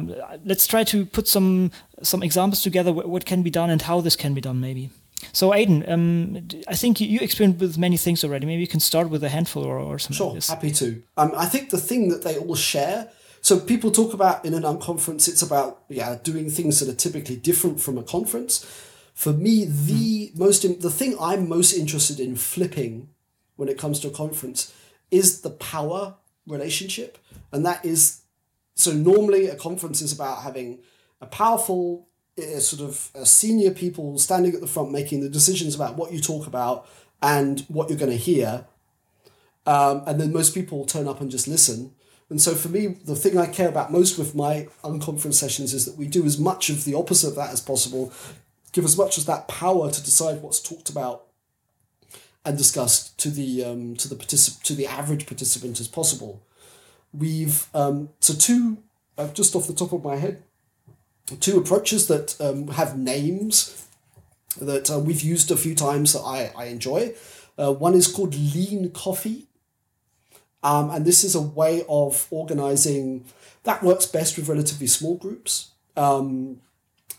let's try to put some some examples together. What can be done and how this can be done, maybe. So, Aidan, um, I think you experienced with many things already. Maybe you can start with a handful or, or something.
Sure,
like
happy to. Um, I think the thing that they all share. So people talk about in an unconference, it's about yeah doing things that are typically different from a conference. For me, the mm. most the thing I'm most interested in flipping when it comes to a conference is the power relationship, and that is so normally a conference is about having a powerful uh, sort of uh, senior people standing at the front making the decisions about what you talk about and what you're going to hear. Um, and then most people turn up and just listen. And so for me, the thing I care about most with my unconference sessions is that we do as much of the opposite of that as possible, give as much as that power to decide what's talked about and discussed to the um, to the particip- to the average participant as possible we've um, so two uh, just off the top of my head two approaches that um, have names that uh, we've used a few times that I, I enjoy. Uh, one is called Lean Coffee. Um, and this is a way of organizing that works best with relatively small groups. Um,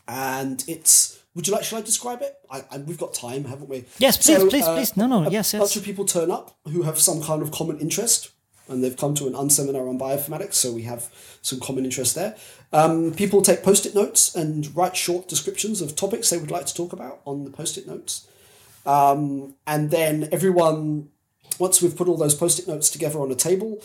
and it's, would you like, should I describe it? I, I we've got time, haven't we?
Yes, please, so, please, uh, please. No, no, yes, yes.
A bunch of people turn up who have some kind of common interest and they've come to an unseminar on bioinformatics, so we have some common interest there. Um, people take post-it notes and write short descriptions of topics they would like to talk about on the post-it notes. Um, and then everyone, once we've put all those post-it notes together on a table,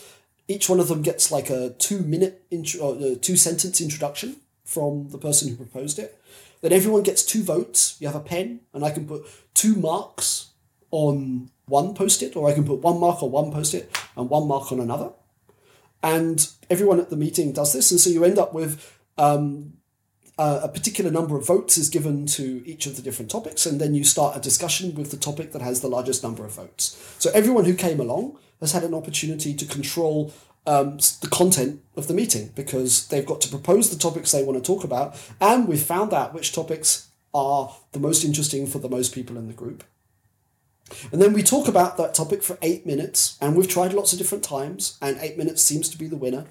each one of them gets like a two-minute, intro, uh, two-sentence introduction from the person who proposed it. Then everyone gets two votes. You have a pen, and I can put two marks on one post-it, or I can put one mark on one post-it and one mark on another. And everyone at the meeting does this, and so you end up with um, a, a particular number of votes is given to each of the different topics, and then you start a discussion with the topic that has the largest number of votes. So everyone who came along has had an opportunity to control um, the content of the meeting because they've got to propose the topics they want to talk about, and we've found out which topics are the most interesting for the most people in the group. And then we talk about that topic for eight minutes, and we've tried lots of different times, and eight minutes seems to be the winner.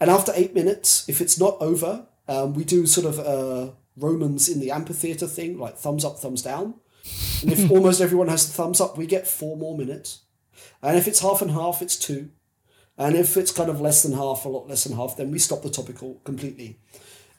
And after eight minutes, if it's not over, um, we do sort of a Romans in the amphitheater thing, like thumbs up, thumbs down. And if almost everyone has the thumbs up, we get four more minutes. And if it's half and half, it's two. And if it's kind of less than half, a lot less than half, then we stop the topic completely.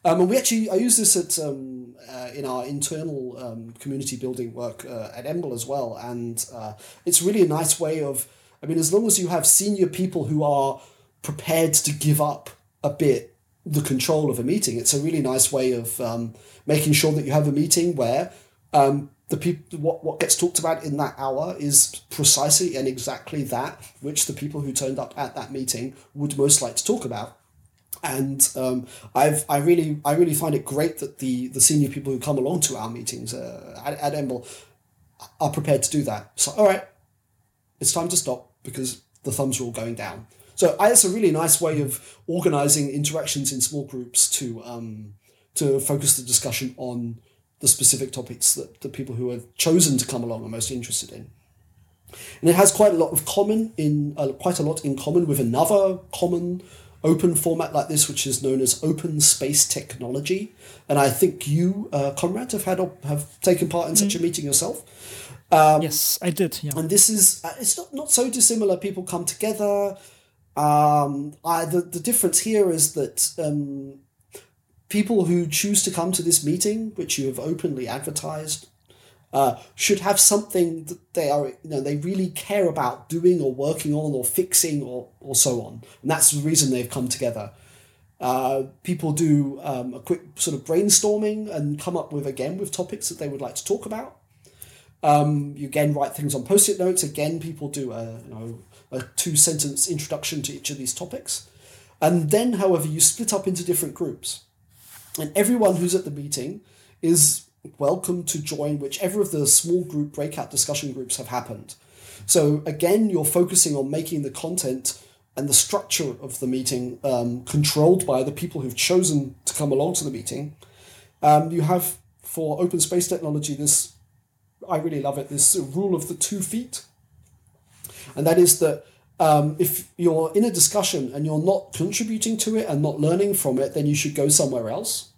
Um, and we actually, I use this at um, uh, in our internal um, community building work uh, at EMBL as well, and uh, it's really a nice way of. I mean, as long as you have senior people who are prepared to give up a bit the control of a meeting, it's a really nice way of um, making sure that you have a meeting where um, the people what what gets talked about in that hour is precisely and exactly that which the people who turned up at that meeting would most like to talk about and um, I've I really I really find it great that the the senior people who come along to our meetings uh, at, at EMBL are prepared to do that. So all right, it's time to stop because the thumbs are all going down. So I, it's a really nice way of organizing interactions in small groups to um, to focus the discussion on the specific topics that the people who have chosen to come along are most interested in. And it has quite a lot of common in uh, quite a lot in common with another common open format like this, which is known as open space technology. And I think you, uh, Conrad, have had have taken part in such a mm. meeting yourself.
Um, yes, I did. Yeah.
And this is uh, it's not, not so dissimilar. People come together. Um, I, the the difference here is that um, people who choose to come to this meeting, which you have openly advertised, uh, should have something that they are, you know, they really care about doing or working on or fixing or, or so on. And that's the reason they've come together. Uh, people do um, a quick sort of brainstorming and come up with, again, with topics that they would like to talk about. Um, you again write things on post-it notes. Again, people do a, you know, a two-sentence introduction to each of these topics. And then, however, you split up into different groups. And everyone who's at the meeting is welcome to join whichever of the small group breakout discussion groups have happened. So again, you're focusing on making the content and the structure of the meeting um, controlled by the people who've chosen to come along to the meeting. Um, you have for open space technology this, I really love it, this rule of the two feet. And that is that um, if you're in a discussion and you're not contributing to it and not learning from it, then you should go somewhere else.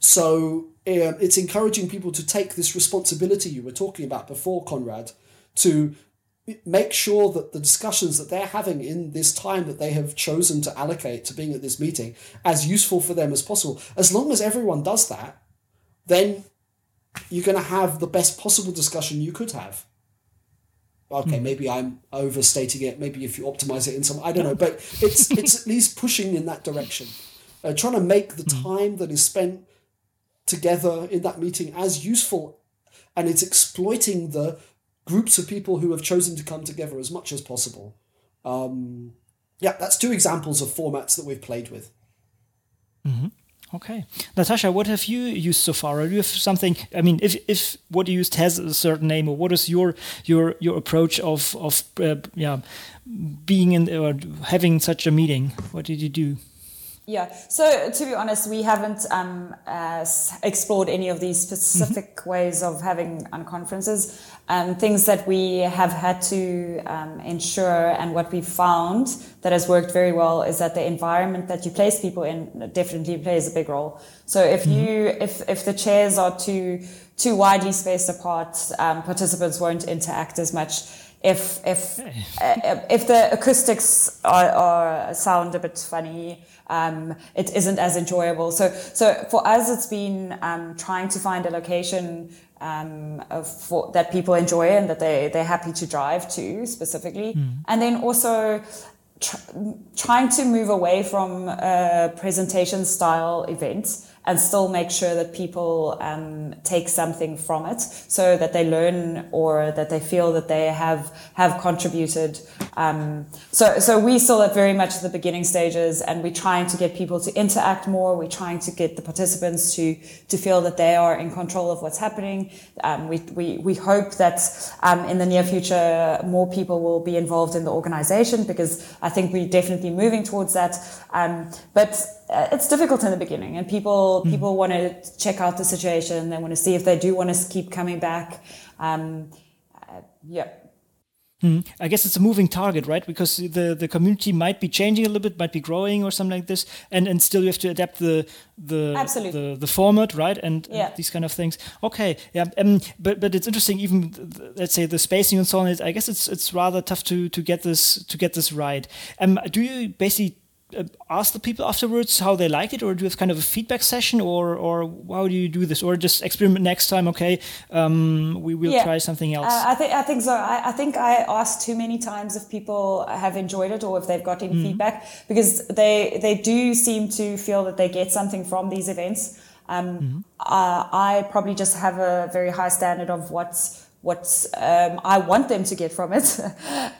So um, it's encouraging people to take this responsibility you were talking about before, Conrad, to make sure that the discussions that they're having in this time that they have chosen to allocate to being at this meeting as useful for them as possible. As long as everyone does that, then you're going to have the best possible discussion you could have. Okay, mm. maybe I'm overstating it. Maybe if you optimize it in some, I don't know, but it's it's at least pushing in that direction, uh, trying to make the mm. time that is spent together in that meeting as useful and it's exploiting the groups of people who have chosen to come together as much as possible. Um, yeah, that's two examples of formats that we've played with.
Mm-hmm. Okay, Natasha, what have you used so far? Or do you have something? I mean, if if what you used has a certain name, or what is your your your approach of of uh, yeah being in or having such a meeting? What did you do?
Yeah. So to be honest, we haven't um, uh, explored any of these specific mm-hmm. ways of having unconferences. Um, things that we have had to um, ensure and what we found that has worked very well is that the environment that you place people in definitely plays a big role. So if mm-hmm. you if if the chairs are too too widely spaced apart, um, participants won't interact as much if if uh, if the acoustics are, are, sound a bit funny, um, it isn't as enjoyable. So so for us, it's been um, trying to find a location um, for, that people enjoy and that they they're happy to drive to specifically, mm. and then also. Tr- trying to move away from a presentation style event and still make sure that people um, take something from it so that they learn or that they feel that they have have contributed um, so so we still at very much at the beginning stages and we're trying to get people to interact more. We're trying to get the participants to to feel that they are in control of what's happening. Um, we, we we hope that um, in the near future more people will be involved in the organization because I think we're definitely moving towards that. Um, but uh, it's difficult in the beginning and people mm. people want to check out the situation. They want to see if they do want to keep coming back. Um, uh, yeah
Mm. I guess it's a moving target, right? Because the, the community might be changing a little bit, might be growing or something like this, and, and still you have to adapt the the the, the, format, right? And, yeah. and, these kind of things. Okay, yeah. Um, but but it's interesting. Even let's say the spacing and so on. I guess it's it's rather tough to to get this to get this right. Um, do you basically ask the people afterwards how they liked it, or do you have kind of a feedback session, or or how do you do this, or just experiment next time? Okay, um, we will yeah. try something else.
Uh, I think I think so. I, I, think I asked too many times if people have enjoyed it or if they've got any mm. feedback because they they do seem to feel that they get something from these events. Um, mm-hmm. uh, I probably just have a very high standard of what's what um, I want them to get from it.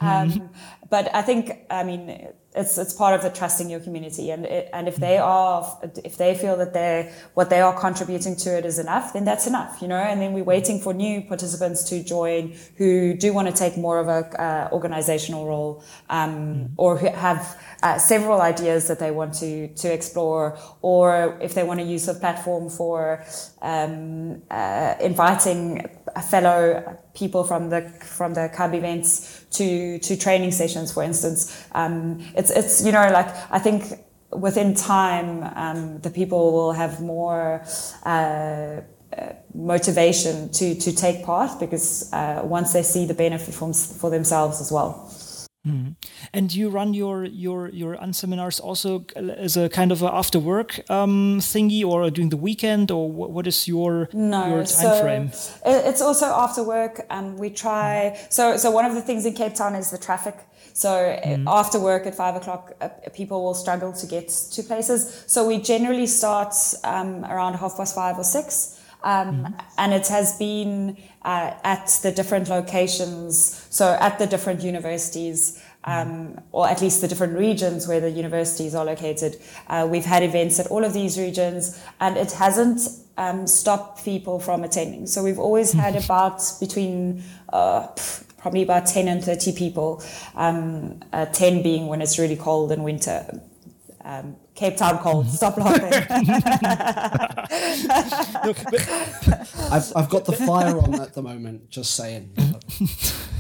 um, mm-hmm. But I think, I mean, it's it's part of the trusting your community, and it, and if they are if they feel that they what they are contributing to it is enough, then that's enough, you know. And then we're waiting for new participants to join who do want to take more of a uh, organizational role, um, or have uh, several ideas that they want to to explore, or if they want to use the platform for um, uh, inviting a fellow people from the from the CUB events to to training sessions, for instance. Um, it's it's you know like I think within time um, the people will have more. Uh, uh, motivation to to take part because uh, once they see the benefit from, for themselves as well.
Mm. And you run your your your unseminars also as a kind of a after work um, thingy, or during the weekend, or what is your
no,
your time
so
frame?
It's also after work, and we try. So so one of the things in Cape Town is the traffic. So mm. after work at five o'clock, uh, people will struggle to get to places. So we generally start um, around half past five or six. Um, mm-hmm. And it has been uh, at the different locations, so at the different universities, um, or at least the different regions where the universities are located. Uh, we've had events at all of these regions, and it hasn't um, stopped people from attending. So we've always had mm-hmm. about between uh, probably about 10 and 30 people, um, uh, 10 being when it's really cold in winter. Um, Cape Town cold. Mm-hmm. Stop laughing.
I've, I've got the fire on at the moment, just saying.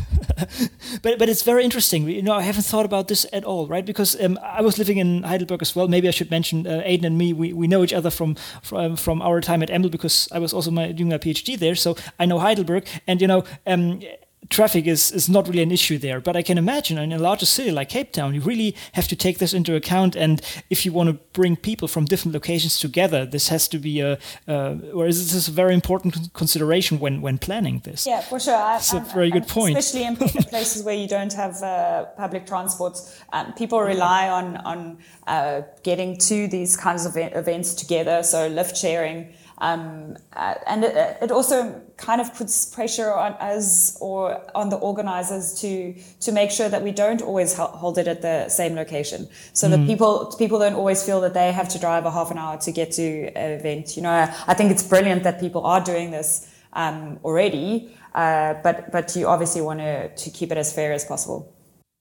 but but it's very interesting. You know, I haven't thought about this at all, right? Because um, I was living in Heidelberg as well. Maybe I should mention uh, Aidan and me. We, we know each other from from, from our time at EMBL because I was also my, doing my PhD there, so I know Heidelberg. And you know, um, traffic is, is not really an issue there. But I can imagine in a larger city like Cape Town, you really have to take this into account. And if you want to bring people from different locations together, this has to be a, uh, or is this a very important consideration when, when planning this?
Yeah, for sure. I,
That's a very good point.
Especially in places where you don't have uh, public transports, um, people rely on, on uh, getting to these kinds of events together. So lift sharing. Um, uh, and it, it, also kind of puts pressure on us or on the organizers to to make sure that we don't always hold it at the same location, so mm. that people people don't always feel that they have to drive a half an hour to get to an event. You know, I think it's brilliant that people are doing this um, already, uh, but but you obviously want to to keep it as fair as possible.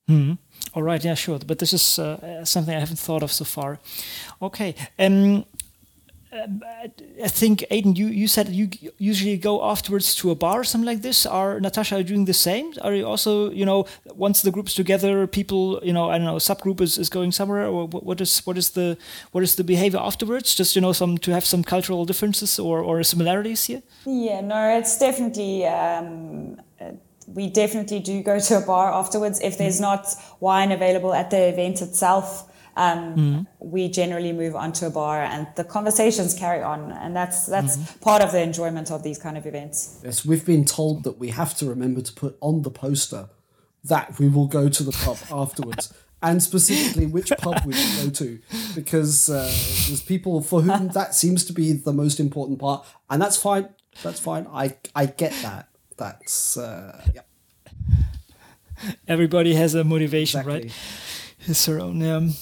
Mm. All right, yeah, sure. But this is uh, something I haven't thought of so far. Okay. Um, I think Aidan, you, you said you usually go afterwards to a bar or something like this. Are Natasha are doing the same? Are you also, you know, once the group's together, people, you know, I don't know, subgroup is, is going somewhere, or what is what is the what is the behavior afterwards? Just you know, some to have some cultural differences or or similarities here.
Yeah, no, it's definitely. Um, we definitely do go to a bar afterwards if there's not wine available at the event itself um, mm. we generally move onto a bar and the conversations carry on. And that's, that's mm-hmm. part of the enjoyment of these kind of events.
Yes, we've been told that we have to remember to put on the poster that we will go to the pub afterwards. And specifically, which pub we should go to, because uh, there's people for whom that seems to be the most important part, and that's fine. That's fine. I I get that. That's uh, yeah.
Everybody has a motivation, exactly. right? it's or own. Um,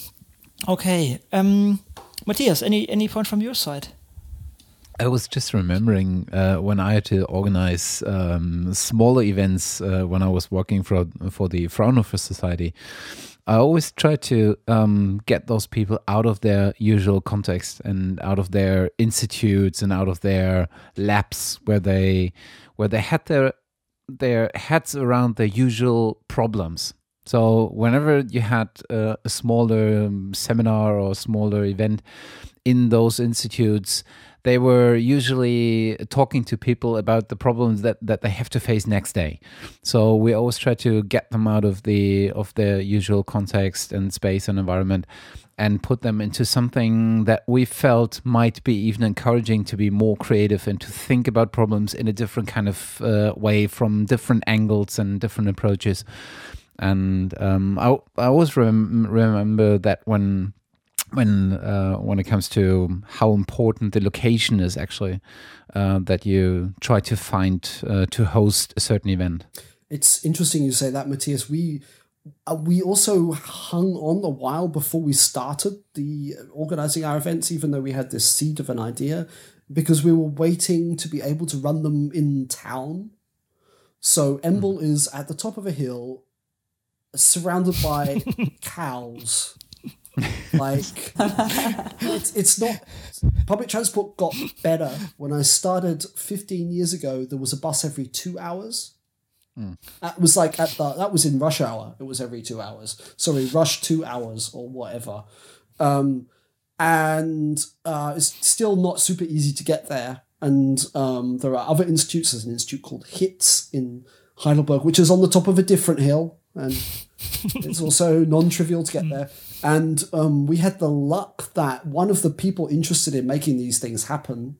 Okay. Um, Matthias, any any point from your side?
I was just remembering uh, when I had to organize um, smaller events uh, when I was working for for the Fraunhofer Society. I always try to um, get those people out of their usual context and out of their institutes and out of their labs where they where they had their their heads around their usual problems so whenever you had a smaller um, seminar or smaller event in those institutes, they were usually talking to people about the problems that, that they have to face next day. So we always try to get them out of the of their usual context and space and environment and put them into something that we felt might be even encouraging to be more creative and to think about problems in a different kind of uh, way from different angles and different approaches and um, I, I always rem- remember that when when uh, when it comes to how important the location is actually uh, that you try to find uh, to host a certain event.
It's interesting you say that, Matthias. We uh, we also hung on a while before we started the organizing our events, even though we had this seed of an idea, because we were waiting to be able to run them in town. So EMBL mm. is at the top of a hill surrounded by cows. like it's it's not public transport got better when I started 15 years ago there was a bus every 2 hours Mm. That was like at the that was in rush hour. It was every two hours. Sorry, rush two hours or whatever. Um, and uh, it's still not super easy to get there. And um, there are other institutes. There's an institute called HITS in Heidelberg, which is on the top of a different hill, and it's also non-trivial to get mm. there. And um, we had the luck that one of the people interested in making these things happen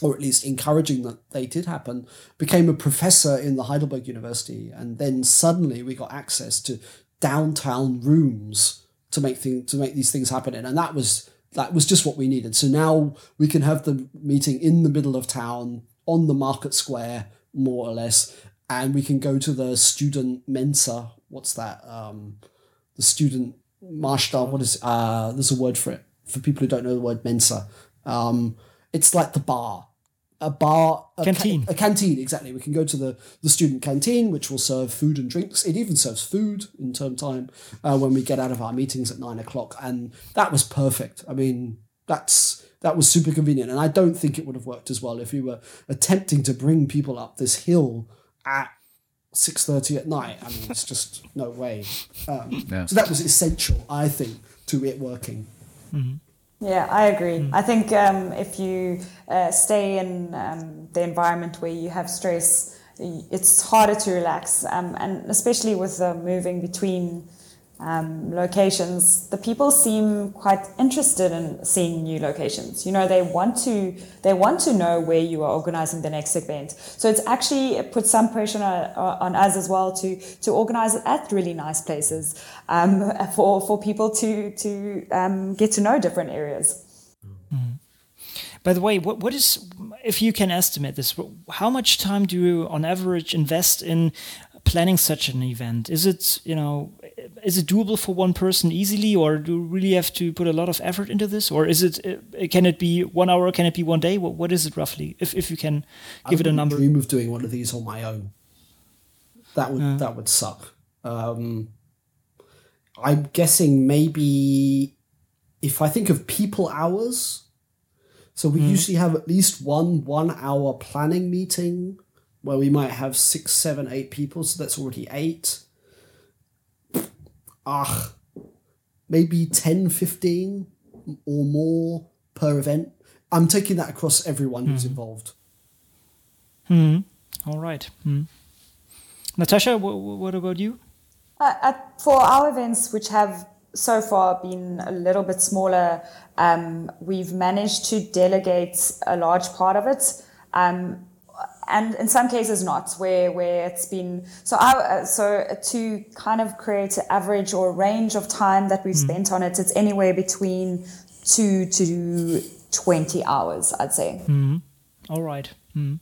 or at least encouraging that they did happen, became a professor in the Heidelberg University, and then suddenly we got access to downtown rooms to make thing to make these things happen in, and that was that was just what we needed. So now we can have the meeting in the middle of town on the market square, more or less, and we can go to the student mensa. What's that? Um, the student Marshall. What is? Uh, there's a word for it for people who don't know the word mensa. Um, it's like the bar a bar,
a canteen,
ca- a canteen. Exactly. We can go to the the student canteen, which will serve food and drinks. It even serves food in term time uh, when we get out of our meetings at nine o'clock, and that was perfect. I mean, that's that was super convenient, and I don't think it would have worked as well if we were attempting to bring people up this hill at six thirty at night. I mean, it's just no way. Um, yeah. So that was essential, I think, to it working.
Mm-hmm.
Yeah, I agree. Mm. I think um, if you uh, stay in um, the environment where you have stress, it's harder to relax, um, and especially with the moving between um, locations, the people seem quite interested in seeing new locations. You know, they want to they want to know where you are organizing the next event. So it's actually it some pressure on, on us as well to to organize it at really nice places um, for for people to to um, get to know different areas.
Mm. By the way, what what is if you can estimate this? How much time do you, on average, invest in planning such an event? Is it you know is it doable for one person easily, or do you really have to put a lot of effort into this, or is it uh, can it be one hour? Can it be one day? what, what is it roughly? If if you can give it a number.
I Dream of doing one of these on my own. That would that would suck. Um, I'm guessing maybe if I think of people hours. So we mm. usually have at least one one hour planning meeting where we might have six, seven, eight people. So that's already eight ah, maybe 10, 15 or more per event. I'm taking that across everyone who's hmm. involved.
Hmm. All right. Hmm. Natasha, what about you?
Uh, at, for our events, which have so far been a little bit smaller, um, we've managed to delegate a large part of it. Um, and in some cases not where where it's been so I, uh, so to kind of create an average or range of time that we've mm. spent on it it's anywhere between 2 to 20 hours i'd say
mm. all right mm.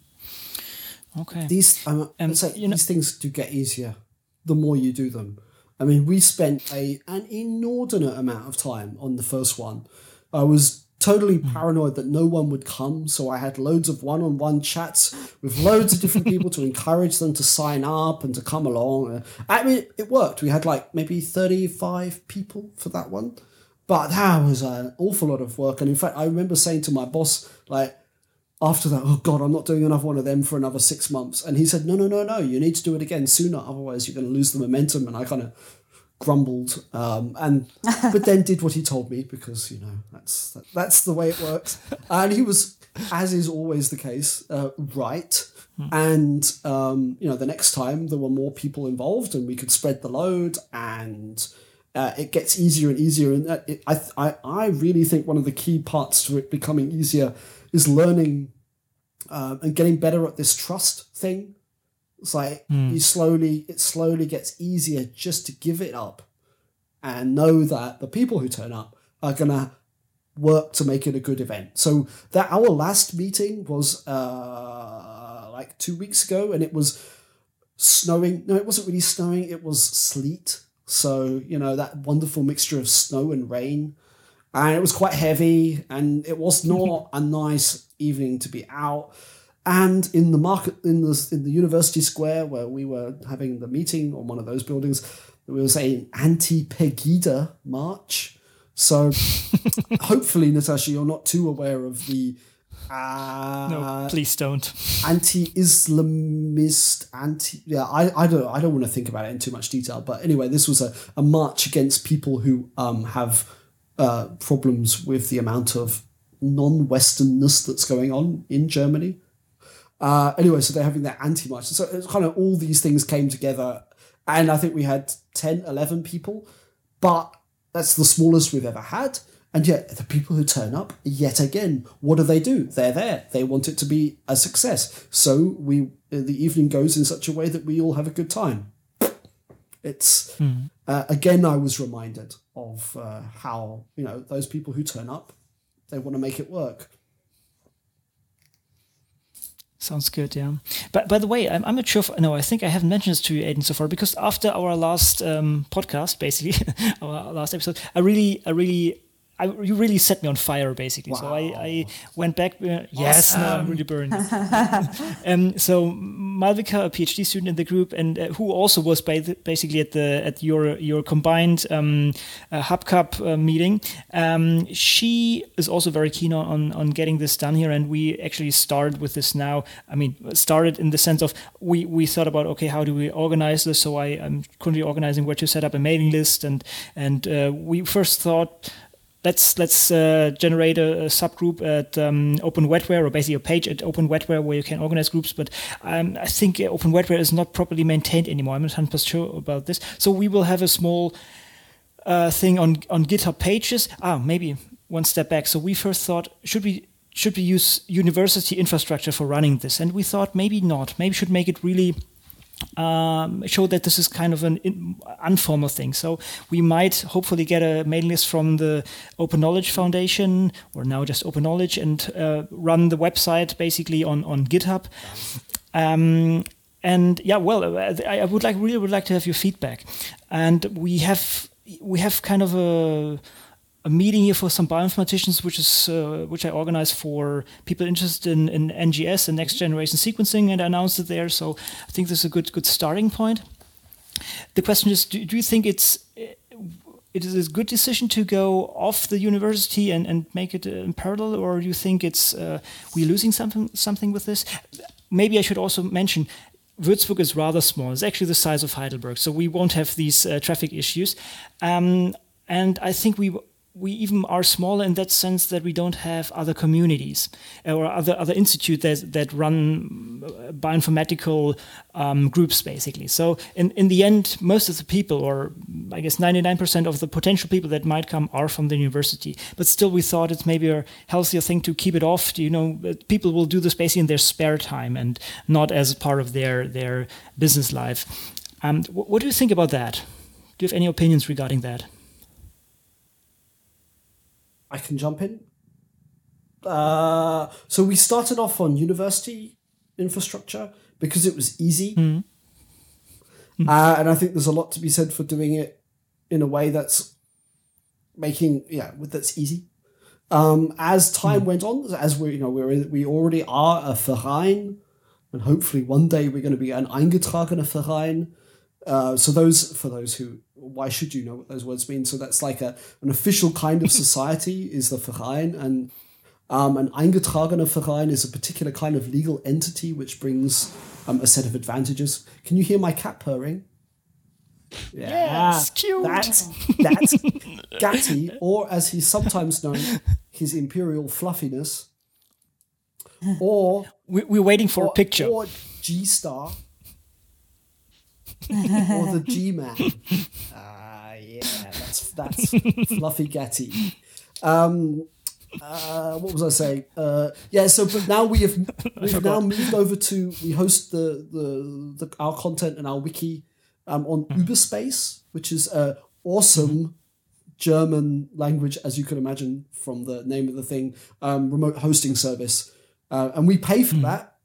okay
these um, um, say, you know, these things do get easier the more you do them i mean we spent a an inordinate amount of time on the first one i was totally hmm. paranoid that no one would come. So I had loads of one on one chats with loads of different people to encourage them to sign up and to come along. I mean, it worked. We had like maybe 35 people for that one. But that was an awful lot of work. And in fact, I remember saying to my boss, like, after that, oh God, I'm not doing another one of them for another six months. And he said, no, no, no, no, you need to do it again sooner. Otherwise, you're going to lose the momentum. And I kind of grumbled um, and but then did what he told me because you know that's that, that's the way it works. And he was as is always the case uh, right. Mm. and um, you know the next time there were more people involved and we could spread the load and uh, it gets easier and easier. And it, I, I, I really think one of the key parts to it becoming easier is learning uh, and getting better at this trust thing it's like mm. you slowly, it slowly gets easier just to give it up and know that the people who turn up are gonna work to make it a good event. So that our last meeting was uh, like two weeks ago, and it was snowing. No, it wasn't really snowing. It was sleet. So you know that wonderful mixture of snow and rain, and it was quite heavy, and it was not a nice evening to be out. And in the market, in the in the university square where we were having the meeting on one of those buildings, there was an anti-Pegida march. So hopefully, Natasha, you're not too aware of the Uh,
no, please don't.
Anti-Islamist, anti. Yeah, I, I don't I don't want to think about it in too much detail. But anyway, this was a, a march against people who um have uh, problems with the amount of non-Westernness that's going on in Germany. Uh, anyway, so they're having that anti-march. So it's kind of all these things came together, and I think we had 10, 11 people, but that's the smallest we've ever had. And yet, the people who turn up, yet again, what do they do? They're there. They want it to be a success. So we, the evening goes in such a way that we all have a good time. It's mm. uh, again, I was reminded of uh, how you know those people who turn up, they want to make it work.
Sounds good, yeah. But by the way, I'm, I'm not sure. If, no, I think I haven't mentioned this to you, Aidan, so far because after our last um, podcast, basically our last episode, I really, I really I, you really set me on fire, basically. Wow. So I, I, went back. Uh, yes, awesome. no, I'm really burned. um, so Malvika, a PhD student in the group, and uh, who also was the, basically at the at your your combined um, uh, HubCup uh, meeting, um, she is also very keen on, on, on getting this done here, and we actually started with this now. I mean, started in the sense of we we thought about okay, how do we organize this? So I am currently organizing where to set up a mailing list, and and uh, we first thought let's let's uh, generate a, a, subgroup at um, Open Wetware or basically a page at Open Wetware where you can organize groups. But um, I think Open Wetware is not properly maintained anymore. I'm not 100 sure about this. So we will have a small uh, thing on on GitHub pages. Ah, maybe one step back. So we first thought should we should we use university infrastructure for running this, and we thought maybe not. Maybe should make it really um, show that this is kind of an in, informal thing. So we might hopefully get a mailing list from the Open Knowledge Foundation or now just Open Knowledge and uh, run the website basically on on GitHub. Um, and yeah, well, uh, I, I would like really would like to have your feedback. And we have we have kind of a a meeting here for some bioinformaticians, which is uh, which I organized for people interested in, in NGS and next generation sequencing, and I announced it there. So I think this is a good good starting point. The question is, do, do you think it's it is a good decision to go off the university and, and make it in parallel, or do you think it's uh, we're losing something something with this? Maybe I should also mention Würzburg is rather small. It's actually the size of Heidelberg, so we won't have these uh, traffic issues. Um, and I think we we even are smaller in that sense that we don't have other communities or other other institutes that, that run bioinformatical um, groups basically. So in, in the end, most of the people, or I guess 99% of the potential people that might come are from the university. But still, we thought it's maybe a healthier thing to keep it off. You know, people will do this basically in their spare time and not as part of their their business life. Um, what do you think about that? Do you have any opinions regarding that?
I can jump in. Uh, so we started off on university infrastructure because it was easy. Mm. Mm. Uh, and I think there's a lot to be said for doing it in a way that's making, yeah, that's easy. Um, as time mm. went on, as we, you know, we're in, we already are a Verein, and hopefully one day we're going to be an eingetragener Verein. Uh, so those, for those who why should you know what those words mean? So that's like a an official kind of society is the Verein, and um, an eingetragener Verein is a particular kind of legal entity which brings um, a set of advantages. Can you hear my cat purring?
Yeah, yes, cute.
That's that's Gatty, or as he's sometimes known, his imperial fluffiness. Or
we're waiting for
or,
a picture.
Or G Star or the G Man. Ah, uh, yeah, that's that's Fluffy Getty. Um, uh, what was I saying? Uh, yeah, so but now we have we've now moved over to we host the the, the our content and our wiki um, on mm. Überspace, which is a awesome German language, as you can imagine from the name of the thing, um, remote hosting service, uh, and we pay for mm. that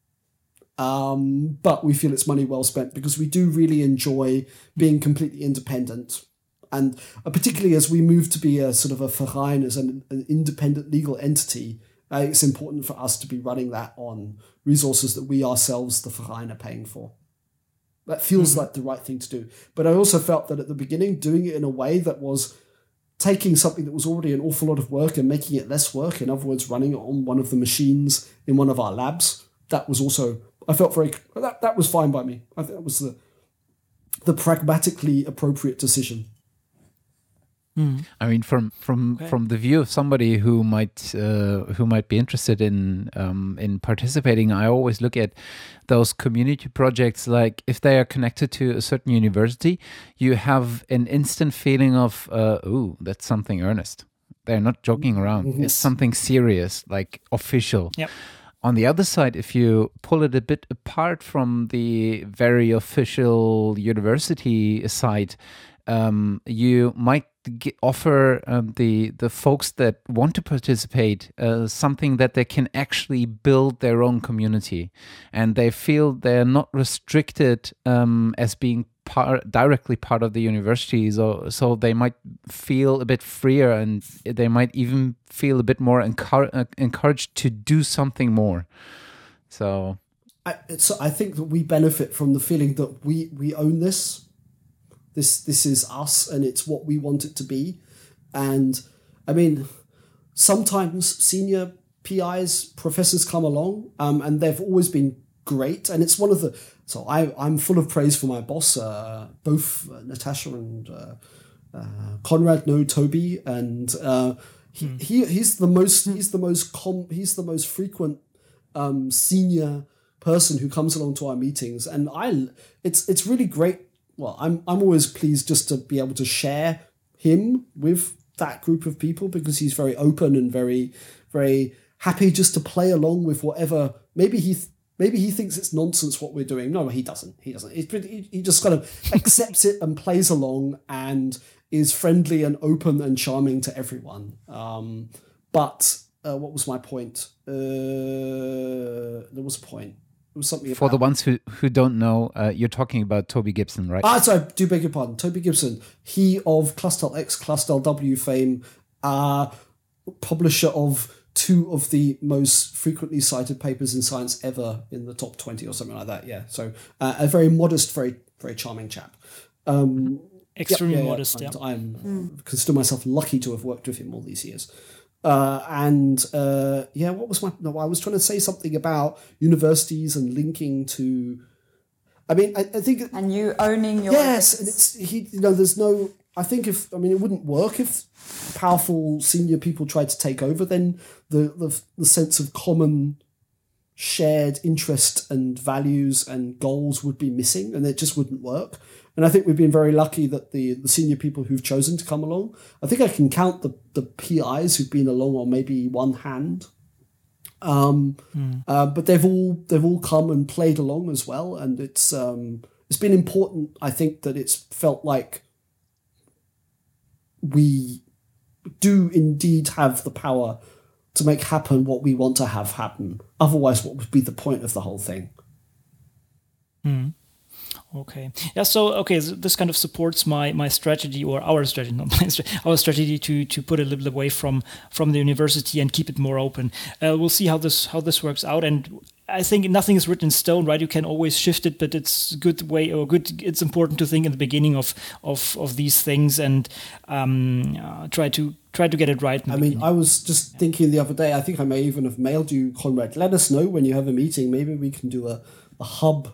um, but we feel it's money well spent because we do really enjoy being completely independent. And uh, particularly as we move to be a sort of a Verein, as an, an independent legal entity, uh, it's important for us to be running that on resources that we ourselves, the Verein, are paying for. That feels mm-hmm. like the right thing to do. But I also felt that at the beginning, doing it in a way that was taking something that was already an awful lot of work and making it less work. In other words, running it on one of the machines in one of our labs. That was also I felt very that that was fine by me. I think that was the the pragmatically appropriate decision.
Mm. I mean, from from okay. from the view of somebody who might uh, who might be interested in um, in participating, I always look at those community projects like if they are connected to a certain university, you have an instant feeling of, uh, "Ooh, that's something earnest." They're not joking around. Mm-hmm. It's something serious, like official.
Yep.
On the other side, if you pull it a bit apart from the very official university side, um, you might get, offer um, the the folks that want to participate uh, something that they can actually build their own community, and they feel they're not restricted um, as being part directly part of the university. So so they might feel a bit freer, and they might even feel a bit more encour- encouraged to do something more. So.
I, so I think that we benefit from the feeling that we, we own this this this is us and it's what we want it to be. And I mean, sometimes senior PIs, professors come along, um, and they've always been great. And it's one of the so I I'm full of praise for my boss. Uh, both uh, Natasha and uh, uh, Konrad know Toby, and uh, he, hmm. he he's the most he's the most com he's the most frequent um, senior person who comes along to our meetings, and I it's it's really great well, I'm I'm always pleased just to be able to share him with that group of people because he's very open and very very happy just to play along with whatever maybe he th- maybe he thinks it's nonsense what we're doing. No he doesn't. He doesn't. He, he just kind of accepts it and plays along and is friendly and open and charming to everyone. Um, but uh, what was my point? Uh, there was a point. It was something
for the ones who who don't know uh, you're talking about toby gibson right?
Ah sorry do beg your pardon. Toby gibson he of clustal x clustal w fame uh publisher of two of the most frequently cited papers in science ever in the top 20 or something like that yeah so uh, a very modest very very charming chap um
extremely yeah, yeah, modest
yeah, i'm mm. consider myself lucky to have worked with him all these years uh, and uh, yeah, what was my? No, I was trying to say something about universities and linking to. I mean, I, I think.
And you owning your.
Yes, and it's he. You know, there's no. I think if I mean, it wouldn't work if powerful senior people tried to take over. Then the the, the sense of common shared interest and values and goals would be missing, and it just wouldn't work. And I think we've been very lucky that the, the senior people who've chosen to come along, I think I can count the, the PIs who've been along on maybe one hand. Um, mm. uh, but they've all they've all come and played along as well, and it's um, it's been important. I think that it's felt like we do indeed have the power to make happen what we want to have happen. Otherwise, what would be the point of the whole thing?
Mm. Okay. Yeah. So okay, this kind of supports my my strategy or our strategy, not my strategy, our strategy to to put a little away from from the university and keep it more open. Uh, we'll see how this how this works out. And I think nothing is written in stone, right? You can always shift it, but it's good way or good. It's important to think in the beginning of of of these things and um, uh, try to try to get it right.
I mean, I was just thinking the other day. I think I may even have mailed you, Konrad. Let us know when you have a meeting. Maybe we can do a a hub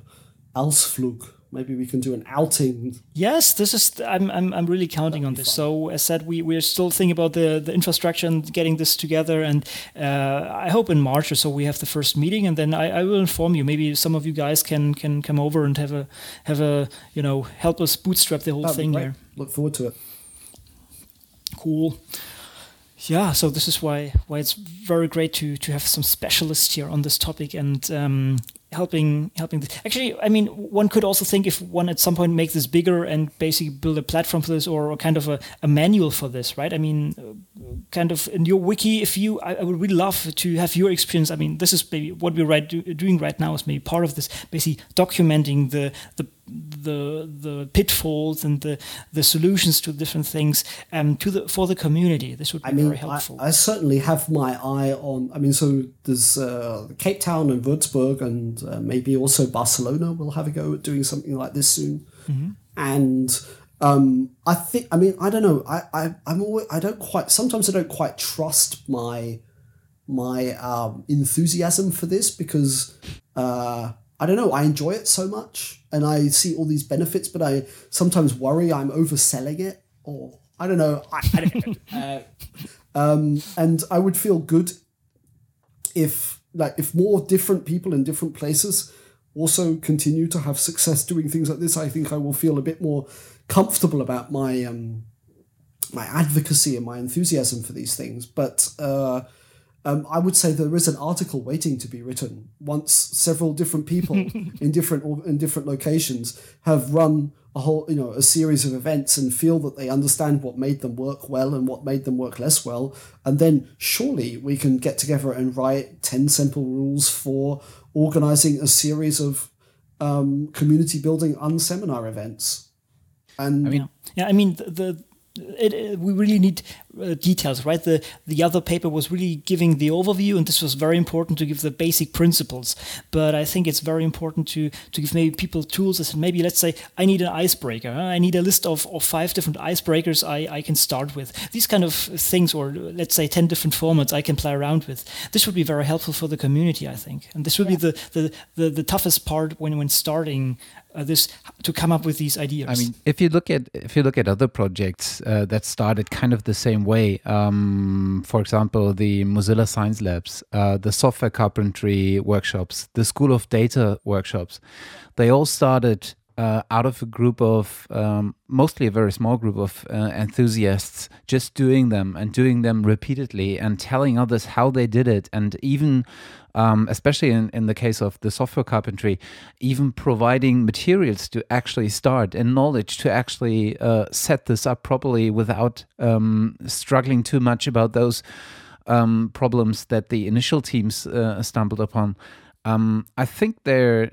Ausflug maybe we can do an outing.
Yes, this is. I'm I'm, I'm really counting on this. Fun. So as said, we we're still thinking about the the infrastructure and getting this together. And uh, I hope in March or so we have the first meeting, and then I, I will inform you. Maybe some of you guys can can come over and have a have a you know help us bootstrap the whole That'd thing here.
Look forward to it.
Cool yeah, so this is why why it's very great to to have some specialists here on this topic and um, helping helping this. actually i mean one could also think if one at some point make this bigger and basically build a platform for this or, or kind of a, a, manual for this right i mean uh, kind of in your wiki if you I, I, would really love to have your experience i mean this is maybe what we're right do, doing right now is maybe part of this basically documenting the the the the pitfalls and the the solutions to different things um, to the for the community. This would be I mean, very helpful.
I, I, certainly have my eye on. I mean, so there's uh, Cape Town and Würzburg, and uh, maybe also Barcelona will have a go at doing something like this soon. Mm-hmm. And Um, I think. I mean, I don't know. I, I I'm always. I don't quite. Sometimes I don't quite trust my my um, enthusiasm for this because uh, I don't know. I enjoy it so much, and I see all these benefits, but I sometimes worry I'm overselling it, or I don't know. I, I don't know. uh, um, and I would feel good if like if more different people in different places also continue to have success doing things like this. I think I will feel a bit more comfortable about my um, my advocacy and my enthusiasm for these things. But uh, um, I would say there is an article waiting to be written once several different people in different in different locations have run a whole you know a series of events and feel that they understand what made them work well and what made them work less well. And then surely we can get together and write 10 simple rules for organizing a series of um, community building unseminar events. And
I mean, yeah, I mean the, the it, it, we really need uh, details, right? The the other paper was really giving the overview, and this was very important to give the basic principles. But I think it's very important to to give maybe people tools. As maybe let's say I need an icebreaker. Huh? I need a list of, of five different icebreakers I, I can start with. These kind of things, or let's say ten different formats I can play around with. This would be very helpful for the community, I think, and this would yeah. be the, the, the the toughest part when when starting uh, this to come up with these ideas.
I mean, if you look at if you look at other projects uh, that started kind of the same way, um, for example, the Mozilla Science Labs, uh, the software carpentry workshops, the School of Data workshops, they all started uh, out of a group of um, mostly a very small group of uh, enthusiasts just doing them and doing them repeatedly and telling others how they did it and even um, especially in, in the case of the software carpentry even providing materials to actually start and knowledge to actually uh, set this up properly without um, struggling too much about those um, problems that the initial teams uh, stumbled upon um, I think there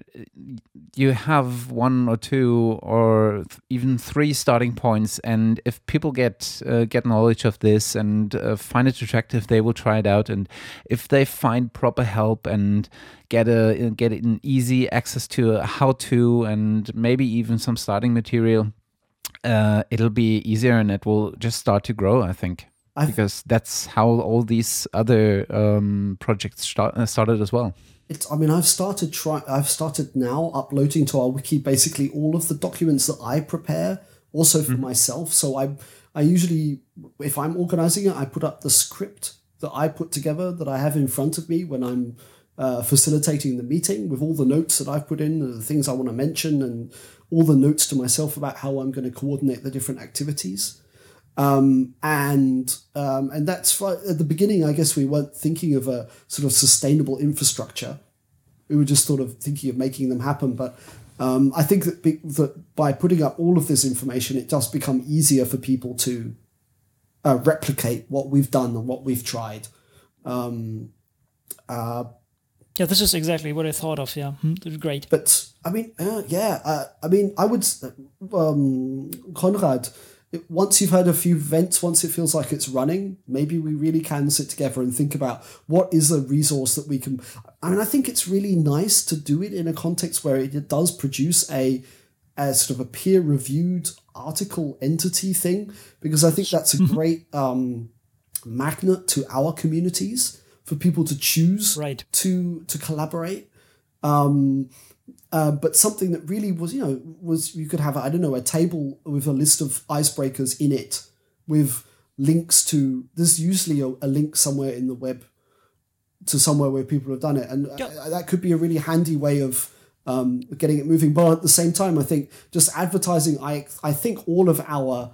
you have one or two or th- even three starting points, and if people get uh, get knowledge of this and uh, find it attractive, they will try it out. And if they find proper help and get a get an easy access to how to and maybe even some starting material, uh, it'll be easier and it will just start to grow. I think. I've because that's how all these other um, projects start, uh, started as well
it's i mean i've started try i've started now uploading to our wiki basically all of the documents that i prepare also for mm-hmm. myself so i i usually if i'm organizing it i put up the script that i put together that i have in front of me when i'm uh, facilitating the meeting with all the notes that i've put in the things i want to mention and all the notes to myself about how i'm going to coordinate the different activities um, and um, and that's at the beginning. I guess we weren't thinking of a sort of sustainable infrastructure. We were just sort of thinking of making them happen. But um, I think that, be, that by putting up all of this information, it does become easier for people to uh, replicate what we've done and what we've tried. Um, uh,
yeah, this is exactly what I thought of. Yeah, mm, great.
But I mean, uh, yeah, uh, I mean, I would, um, Konrad it, once you've had a few events, once it feels like it's running, maybe we really can sit together and think about what is a resource that we can. I mean, I think it's really nice to do it in a context where it does produce a, a sort of a peer reviewed article entity thing, because I think that's a mm-hmm. great um, magnet to our communities for people to choose
right.
to to collaborate. Um, uh, but something that really was, you know, was you could have, I don't know, a table with a list of icebreakers in it with links to, there's usually a, a link somewhere in the web to somewhere where people have done it. And yep. Uh, that could be a really handy way of um, getting it moving. But at the same time, I think just advertising, I, I think all of our,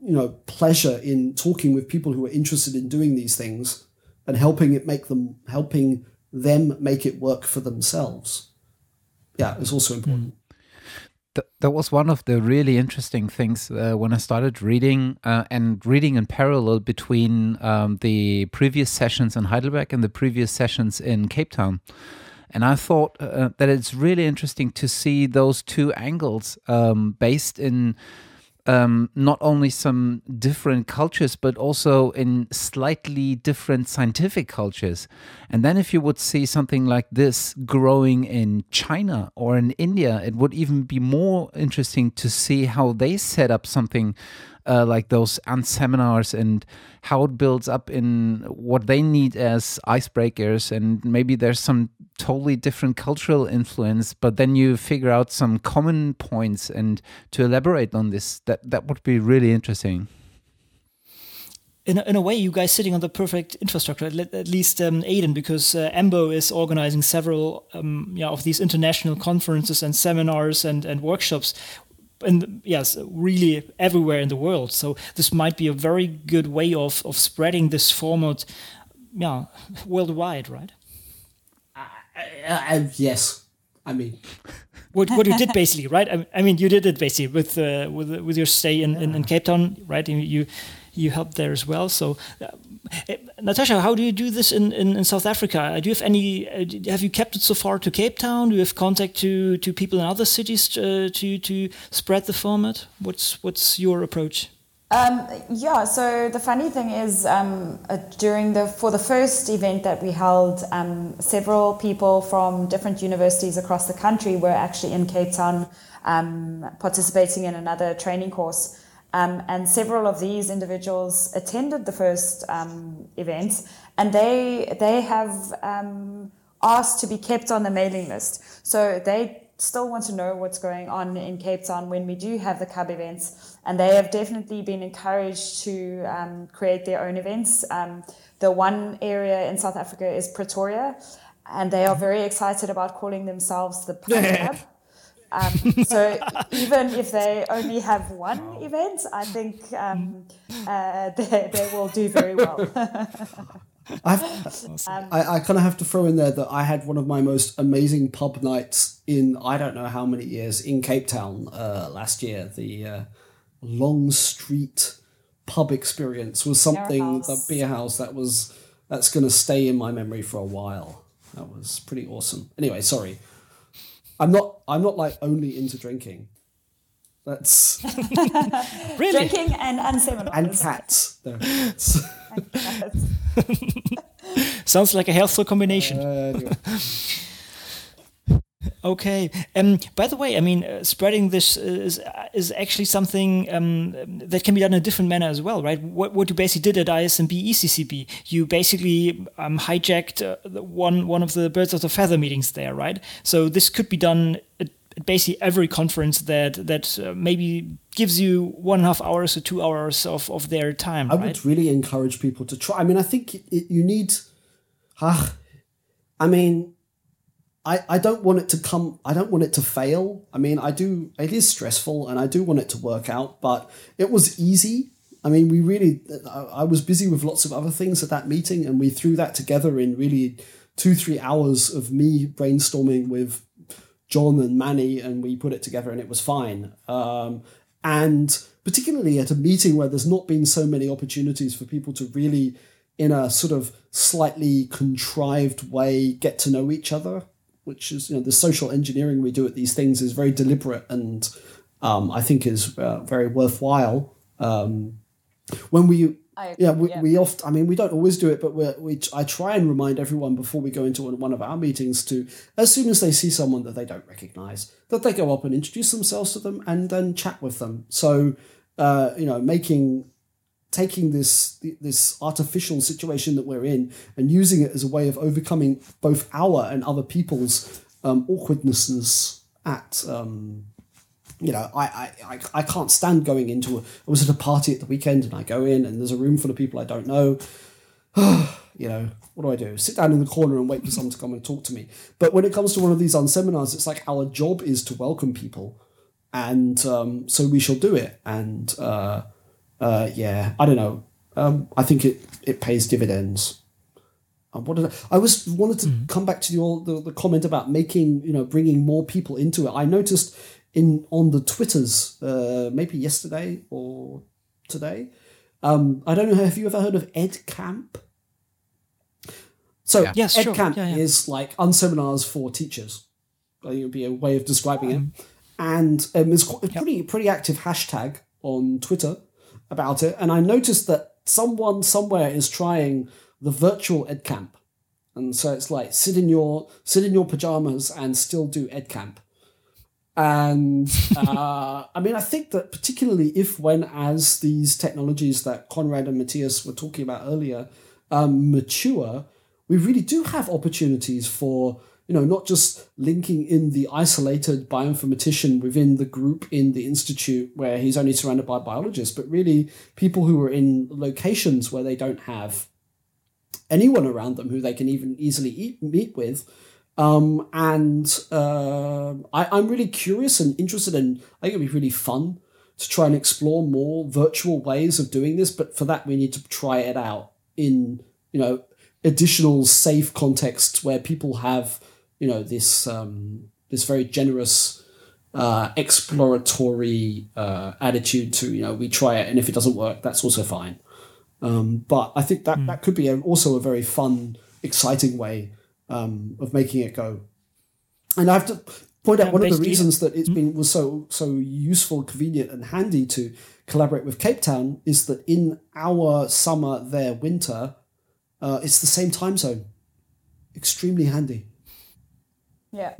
you know, pleasure in talking with people who are interested in doing these things and helping it make them, helping them make it work for themselves yeah, it's also important.
Mm. that was one of the really interesting things uh, when I started reading uh, and reading in parallel between um, the previous sessions in Heidelberg and the previous sessions in Cape Town. And I thought uh, that it's really interesting to see those two angles um, based in um, not only some different cultures, but also in slightly different scientific cultures. And then, if you would see something like this growing in China or in India, it would even be more interesting to see how they set up something uh, like those unseminars and how it builds up in what they need as icebreakers and maybe there's some totally different cultural influence but then you figure out some common points and to elaborate on this that that would be really interesting
in a, in a way, you guys sitting on the perfect infrastructure, at, least um, Aidan, because uh, EMBO is organizing several um, yeah, of these international conferences and seminars and, and workshops and yes, really everywhere in the world. So this might be a very good way of of spreading this format, yeah, worldwide, right?
Uh, uh, yes, I mean.
what, what you did basically, right? I, I mean, you did it basically with uh, with with your stay in, in, in Cape Town, right? You you helped there as well. So, uh, eh, Natasha, how do you do this in, in, in, South Africa? Do you have any? Uh, have you kept it so far to Cape Town? Do you have contact to to people in other cities uh, to to spread the format? What's what's your approach?
Um, yeah, so the funny thing is, um, uh, during the for the first event that we held, um, several people from different universities across the country were actually in Cape Town um, participating in another training course. Um, and several of these individuals attended the first um, event, and they they have asked to be kept on the mailing list. So they still want to know what's going on in Cape Town when we do have the Cub events, and they have definitely been encouraged to um, create their own events. Um, the one area in South Africa is Pretoria, and they are very excited about calling themselves the Pub Club. Um, so even if they only have one event, I think um, uh, they, they will do very well.
um, I, I kind of have to throw in there that I had one of my most amazing pub nights in I don't know how many years in Cape Town uh, last year. The uh, Long Street pub experience was something the beer house that was that's going to stay in my memory for a while. That was pretty awesome. Anyway, sorry. I'm not. I'm not like only into drinking. That's
really
drinking and and
and cats. No. and cats.
Sounds like a healthful combination. Uh, anyway. Okay. Um, by the way, I mean, uh, spreading this is is actually something um, that can be done in a different manner as well, right? What, what you basically did at ISMB ECCB, you basically um, hijacked uh, one one of the birds of the feather meetings there, right? So this could be done at basically every conference that that uh, maybe gives you one and a half hours or two hours of, of their time.
I
right?
would really encourage people to try. I mean, I think it, you need. Ah, I mean I, I don't want it to come I don't want it to fail. I mean, I do it is stressful and I do want it to work out, but it was easy. I mean, we really I, was busy with lots of other things at that meeting and we threw that together in really 2-3 hours of me brainstorming with John and Manny and we put it together and it was fine. Um, and particularly at a meeting where there's not been so many opportunities for people to really in a sort of slightly contrived way get to know each other which is you know the social engineering we do at these things is very deliberate and um, I think is uh, very worthwhile. Um, when we yeah, we, yeah. we oft I mean we don't always do it, but we we I try and remind everyone before we go into one of our meetings to as soon as they see someone that they don't recognize that they go up and introduce themselves to them and then chat with them. So uh, you know making taking this this artificial situation that we're in and using it as a way of overcoming both our and other people's um, awkwardnesses at um, you know I, I I can't stand going into a, I was at a party at the weekend and I go in and there's a room full of people I don't know. You know what do I do? Sit down in the corner and wait for someone to come and talk to me. But when it comes to one of these unseminars it's like our job is to welcome people and um, so we shall do it. And uh, uh, yeah, I don't know. Um, I think it, it pays dividends. What did I, I was wanted to mm-hmm. come back to your the, the comment about making you know bringing more people into it. I noticed in on the twitters uh, maybe yesterday or today. Um, I don't know. Have you ever heard of Ed Camp? So yeah.
yes,
Ed
sure.
Camp
yeah, yeah.
is like unseminars for teachers. I think it would be a way of describing um, it. And um, it's a pretty pretty active hashtag on Twitter about it, and I noticed that someone somewhere is trying the virtual ed camp, and so it's like sit in your sit in your pajamas and still do ed camp. And uh, I mean, I think that particularly if, when, as these technologies that Konrad and Matthias were talking about earlier um, mature, we really do have opportunities for you know not just linking in the isolated bioinformatician within the group in the institute where he's only surrounded by biologists, but really people who are in locations where they don't have anyone around them who they can even easily eat, meet with. Um, and uh, I, I'm really curious and interested in. I think it'd be really fun to try and explore more virtual ways of doing this. But for that, we need to try it out in you know additional safe contexts where people have you know this um, this very generous uh, exploratory uh, attitude to you know we try it and if it doesn't work that's also fine. Um, but i think that mm. that could be a, also a very fun exciting way um, of making it go. And i have to point out one of the reasons that it's hmm? been was so so useful convenient and handy to collaborate with cape town is that in our summer their winter uh, it's the same time zone. Extremely handy
yeah.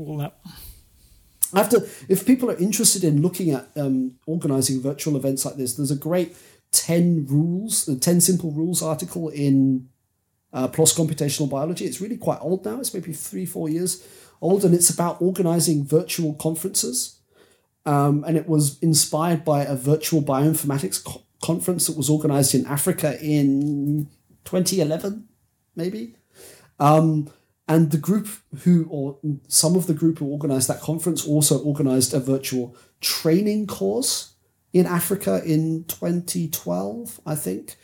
I have to, if people are interested in looking at um, organizing virtual events like this, there's a great 10 rules, the 10 simple rules article in uh, PLOS Computational Biology. It's really quite old now, it's maybe three, four years old, and it's about organizing virtual conferences. Um, and it was inspired by a virtual bioinformatics co- conference that was organized in Africa in 2011, maybe. Um, and the group who, or some of the group who organized that conference, also organized a virtual training course in Africa in 2012, I think.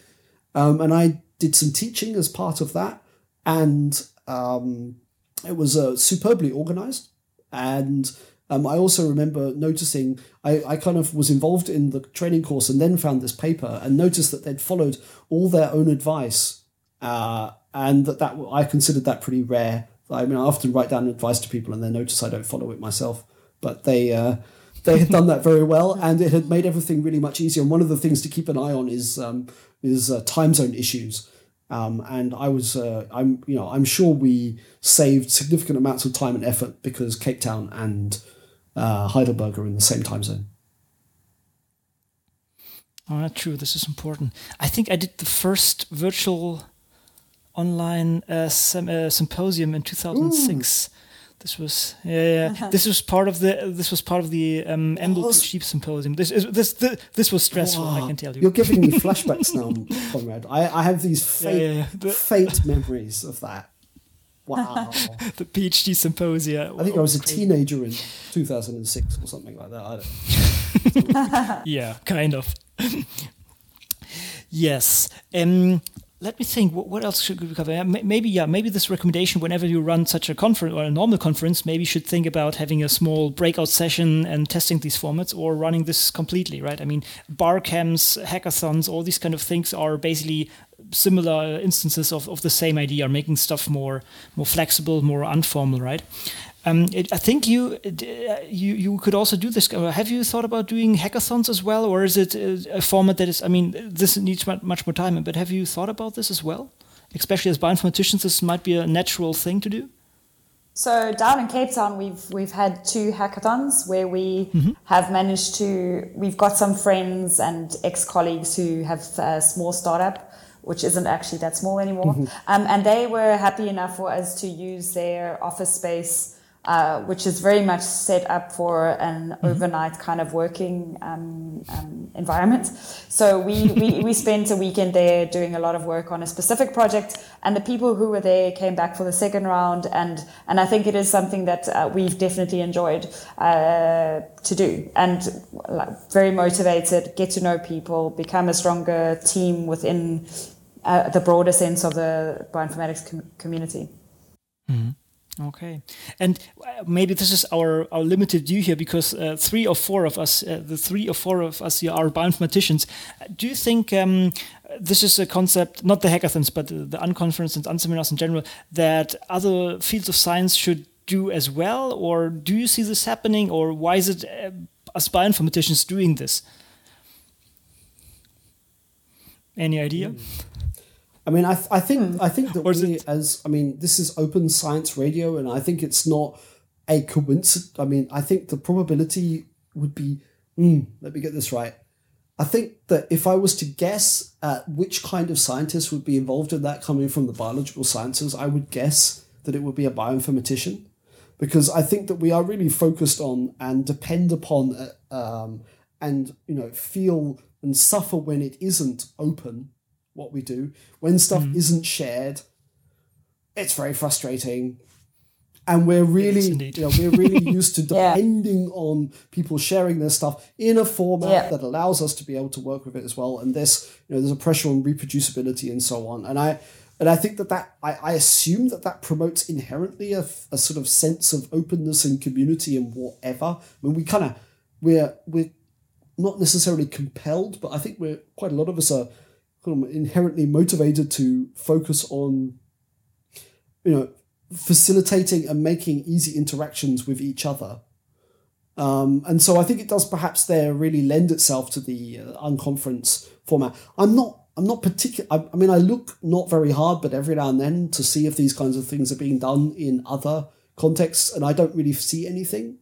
Um, and I did some teaching as part of that. And um, it was uh, superbly organized. And um, I also remember noticing, I, I kind of was involved in the training course and then found this paper and noticed that they'd followed all their own advice. Uh, and that, that I considered that pretty rare. I mean, I often write down advice to people and they notice I don't follow it myself, but they uh, they had done that very well, and it had made everything really much easier. And one of the things to keep an eye on is um, is uh, time zone issues. Um, and I was, uh, I'm, you know, I'm sure we saved significant amounts of time and effort because Cape Town and uh, Heidelberg are in the same time zone.
Oh, that's true. This is important. I think I did the first virtual online uh, uh, symposium in 2006. Ooh. This was yeah, yeah. this was part of the this was part of the um, EMBL Sheep Symposium. This is this this, this was stressful. Wow. I can tell you.
You're giving me flashbacks now, Konrad. I, I have these faint, yeah, yeah, faint memories of that. Wow.
the PhD symposia.
I think I was a teenager in 2006 or something like that. I
don't. yeah, kind of. yes. Um, let me think. What, else should we cover? Maybe, yeah, maybe this recommendation whenever you run such a conference or a normal conference, maybe you should think about having a small breakout session and testing these formats or running this completely, right? I mean, bar camps, hackathons, all these kind of things are basically similar instances of, of the same idea, Are making stuff more more flexible, more informal, right? Um, it, I think you uh, you you could also do this. Uh, have you thought about doing hackathons as well, or is it a, format that is? I mean, this needs much more time. But have you thought about this as well? Especially as bioinformaticians, this might be a natural thing to do.
So down in Cape Town, we've we've had two hackathons where we mm-hmm. have managed to. We've got some friends and ex colleagues who have a small startup which isn't actually that small anymore. Mm-hmm. Um, and they were happy enough for us to use their office space uh, which is very much set up for an mm-hmm. overnight kind of working um, um, environment. So we, we, we spent a weekend there doing a lot of work on a specific project, and the people who were there came back for the second round, and and I think it is something that uh, we've definitely enjoyed uh, to do, and like, very motivated, get to know people, become a stronger team within uh, the broader sense of the bioinformatics com- community.
Mm-hmm. Okay, and uh, maybe this is our, our limited view here because uh, three or four of us, uh, the three or four of us here are bioinformaticians. Do you think um, this is a concept, not the hackathons, but the, the and unseminars in general, that other fields of science should do as well? Or do you see this happening, or why is it uh, us bioinformaticians doing this? Any idea?
I mean, I, th- I think I think that we, as I mean, this is open science radio, and I think it's not a coincidence. I mean, I think the probability would be. Mm, let me get this right. I think that if I was to guess at which kind of scientists would be involved in that coming from the biological sciences, I would guess that it would be a bioinformatician because I think that we are really focused on and depend upon uh, um, and you know feel and suffer when it isn't open what we do when stuff mm. isn't shared it's very frustrating and we're really you know, we're really used to depending yeah. on people sharing their stuff in a format yeah. that allows us to be able to work with it as well and this you know there's a pressure on reproducibility and so on and i and i think that that i, I assume that that promotes inherently a, a sort of sense of openness and community and whatever i mean we kind of we're we're not necessarily compelled but i think we're quite a lot of us are kind of inherently motivated to focus on you know facilitating and making easy interactions with each other. Um, and so I think it does perhaps there really lend itself to the uh, unconference format. I'm not I'm not particular. I, I, mean, I look not very hard, but every now and then to see if these kinds of things are being done in other contexts, and I don't really see anything.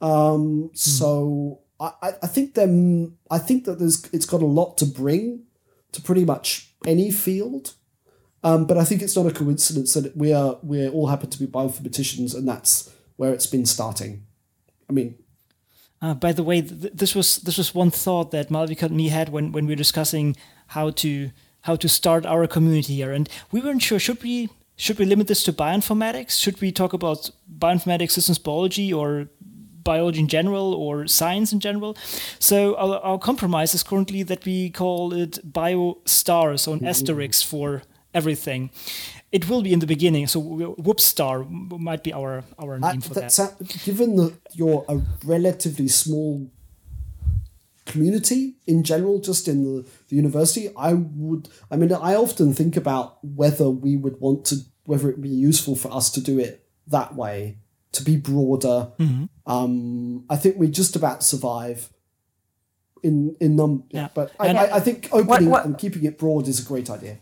Um, mm. So I, I think them. I think that there's it's got a lot to bring to pretty much any field. Um, but I think it's not a coincidence that we are we all happen to be bioinformaticians, and that's where it's been starting. I mean,
uh, by the way, th- this was this was one thought that Malvika and me had when when we were discussing how to how to start our community here, and we weren't sure should we should we limit this to bioinformatics? Should we talk about bioinformatics, systems biology, or biology in general or science in general. So our, our compromise is currently that we call it bio stars, so an mm-hmm. asterisk for everything. It will be in the beginning, so Whoop Star might be our our name for that. that.
given that you're a relatively small community in general, just in the, the university, I would. I mean, I often think about whether we would want to, whether it would be useful for us to do it that way, to be broader. Mm-hmm. Um, I think we just about survive in in num. Yeah. But I, I, I, think opening what, what, and keeping it broad is a great idea.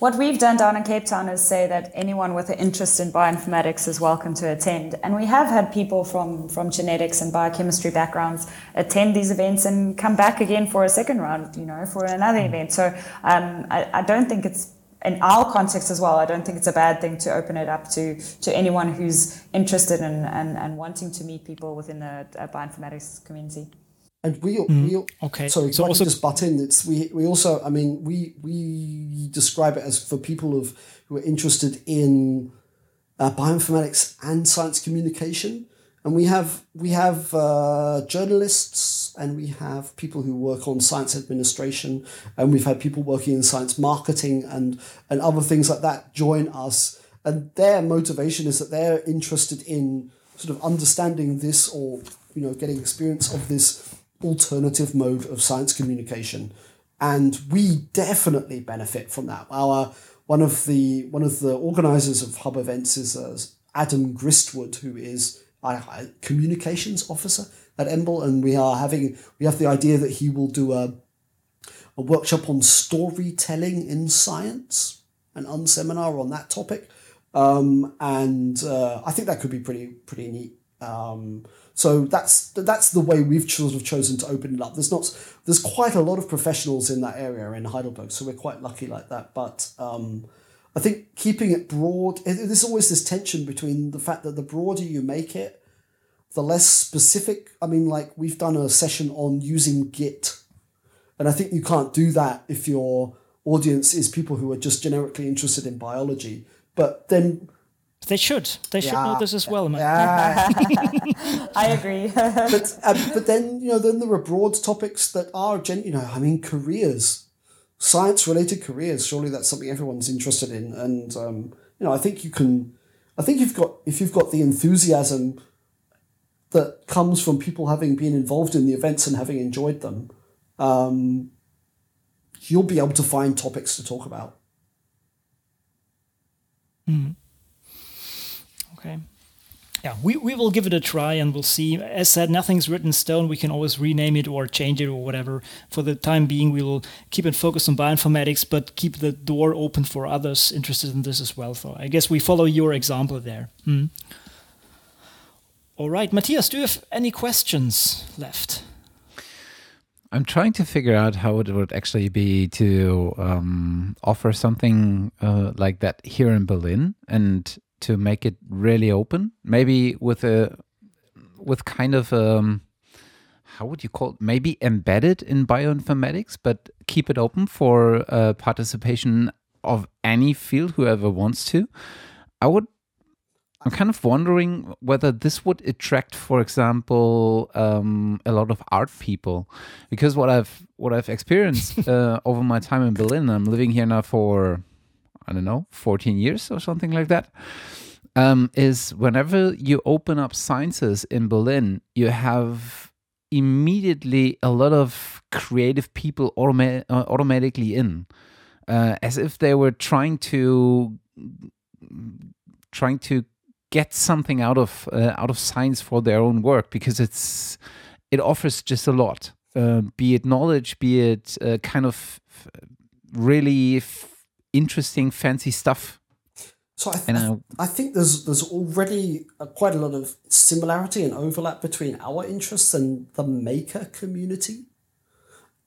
What we've done down in Cape Town is say that anyone with an interest in bioinformatics is welcome to attend. And we have had people from, from genetics and biochemistry backgrounds attend these events and come back again for a second round, you know, for another mm. event. So um, I, I don't think it's in our context as well, I don't think it's a bad thing to open it up to, to anyone who's interested in and, and wanting to meet people within the bioinformatics community.
And we, mm, we okay. Sorry, so also just butt in. It's we we also. I mean, we we describe it as for people of who are interested in uh, bioinformatics and science communication. And we have we have uh, journalists and we have people who work on science administration and we've had people working in science marketing and and other things like that join us. And their motivation is that they're interested in sort of understanding this or you know getting experience of this alternative mode of science communication, and we definitely benefit from that. Our one of the one of the organizers of hub events is uh, Adam Gristwood, who is a communications officer at EMBL, and we are having we have the idea that he will do a a workshop on storytelling in science, an unseminar on that topic, um, and uh, I think that could be pretty pretty neat. Um, so that's that's the way we've sort of chosen to open it up. There's not there's quite a lot of professionals in that area in Heidelberg, so we're quite lucky like that. But um, I think keeping it broad, there's always this tension between the fact that the broader you make it, the less specific. I mean, like we've done a session on using Git, and I think you can't do that if your audience is people who are just generically interested in biology. But then
they should. They should know this as well, man.
Yeah. I agree.
but um, but then you know then there are broad topics that are gen. You know, I mean, careers, science related careers. Surely that's something everyone's interested in, and um, you know, I think you can. I think you've got if you've got the enthusiasm that comes from people having been involved in the events and having enjoyed them, um, you'll be able to find topics to talk about.
Mm. Okay. Yeah, we, we will give it a try and we'll see. As said, nothing's written stone. We can always rename it or change it or whatever. For the time being, we will keep it focused on bioinformatics, but keep the door open for others interested in this as well. So I guess we follow your example there. Hmm. All right, Matthias, do you have any questions left?
I'm trying to figure out how it would actually be to um, offer something uh, like that here in Berlin and to make it really open. Maybe with a with kind of um, how would you call it? Maybe embedded in bioinformatics, but keep it open for uh, participation of any field, whoever wants to. I would I'm kind of wondering whether this would attract, for example, um, a lot of art people, because what I've what I've experienced uh, over my time in Berlin, I'm living here now for I don't know, 14 years or something like that. Um, is whenever you open up sciences in Berlin, you have immediately a lot of creative people automa- uh, automatically in, uh, as if they were trying to trying to get something out of uh, out of science for their own work because it's it offers just a lot uh, be it knowledge be it uh, kind of really interesting fancy stuff
so I, th- I, I, think there's there's already a, quite a lot of similarity and overlap between our interests and the maker community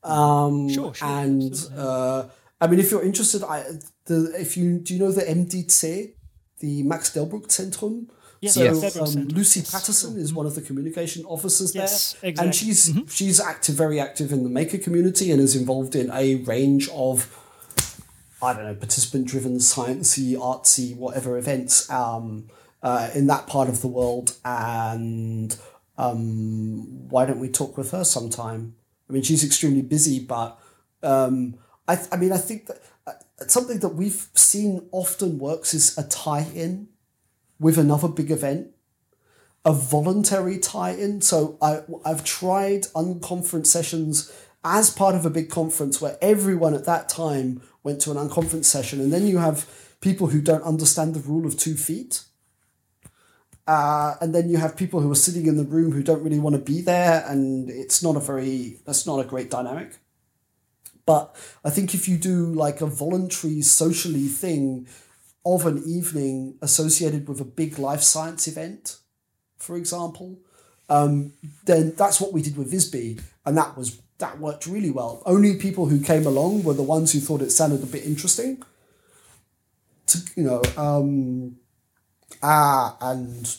um, sure, sure, and uh, I mean if you're interested I the if you do you know the MDC the Max Delbruck Zentrum. Yes, so yes. Um, Lucy Patterson is one of the communication officers yes, there, exactly. and she's mm-hmm. she's active, very active in the maker community, and is involved in a range of I don't know participant-driven, sciencey, artsy, whatever events um, uh, in that part of the world. And um, why don't we talk with her sometime? I mean, she's extremely busy, but um, I, I mean, I think that something that we've seen often works is a tie in with another big event, a voluntary tie in. So I, I've tried unconference sessions as part of a big conference where everyone at that time went to an unconference session, and then you have people who don't understand the rule of two feet. Uh, and then you have people who are sitting in the room who don't really want to be there, and it's not a very that's not a great dynamic. But I think if you do like a voluntary socially thing of an evening associated with a big life science event, for example, um, then that's what we did with VIZBI, and that was that worked really well. Only people who came along were the ones who thought it sounded a bit interesting. To you know, um, ah, and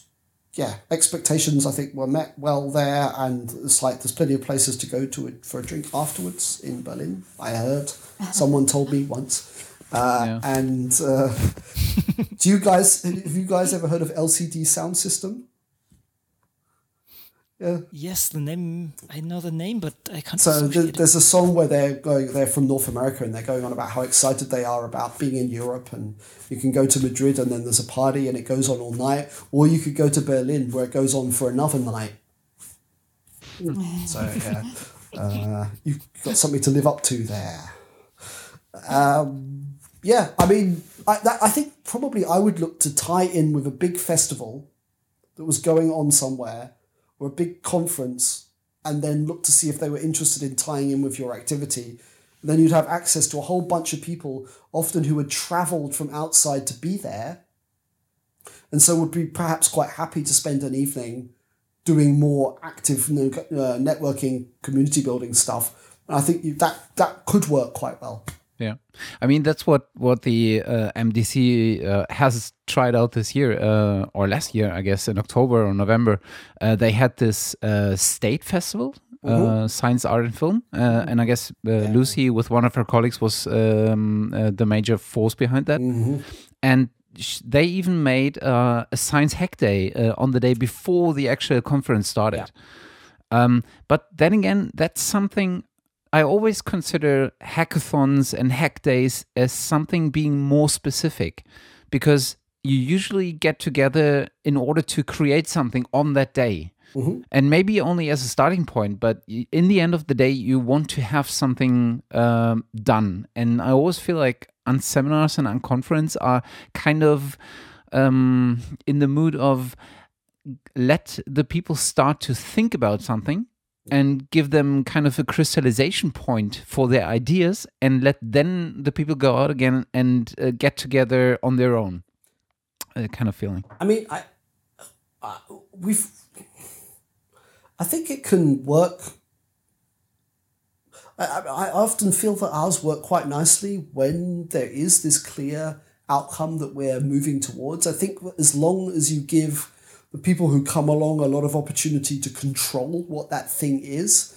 yeah, expectations I think were met well there, and it's like there's plenty of places to go to it for a drink afterwards in Berlin. I heard someone told me once, uh, yeah. and uh, do you guys have you guys ever heard of LCD Soundsystem?
Yeah. Yes, the name I know the name, but I can't.
So th- there's a song where they're going. They're from North America, and they're going on about how excited they are about being in Europe, and you can go to Madrid, and then there's a party, and it goes on all night, or you could go to Berlin, where it goes on for another night. so yeah, uh, you've got something to live up to there. Um, yeah, I mean, I, that, I think probably I would look to tie in with a big festival that was going on somewhere or a big conference and then look to see if they were interested in tying in with your activity. Then you'd have access to a whole bunch of people, often who had traveled from outside to be there, and so would be perhaps quite happy to spend an evening doing more active uh, networking, community building stuff. And I think that that could work quite well.
Yeah, I mean that's what what the uh, MDC uh, has tried out this year uh, or last year, I guess, in October or November. Uh, they had this uh, state festival, uh, mm-hmm. Science, Art, and Film, and I guess yeah. Lucy, with one of her colleagues, was um, the major force behind that, mm-hmm. and they even made a science hack day on the day before the actual conference started. Yeah. Um, but then again, that's something I always consider hackathons and hack days as something being more specific because you usually get together in order to create something on that day. Mm-hmm. And maybe only as a starting point, but in the end of the day, you want to have something um, done. And I always feel like unseminars and unconference are kind of um, in the mood of let the people start to think about something and give them kind of a crystallization point for their ideas and let then the people go out again and uh, get together on their own uh, kind of feeling
I mean, I, I we've. I think it can work. I I often feel that ours work quite nicely when there is this clear outcome that we're moving towards. I think as long as you give the people who come along a lot of opportunity to control what that thing is,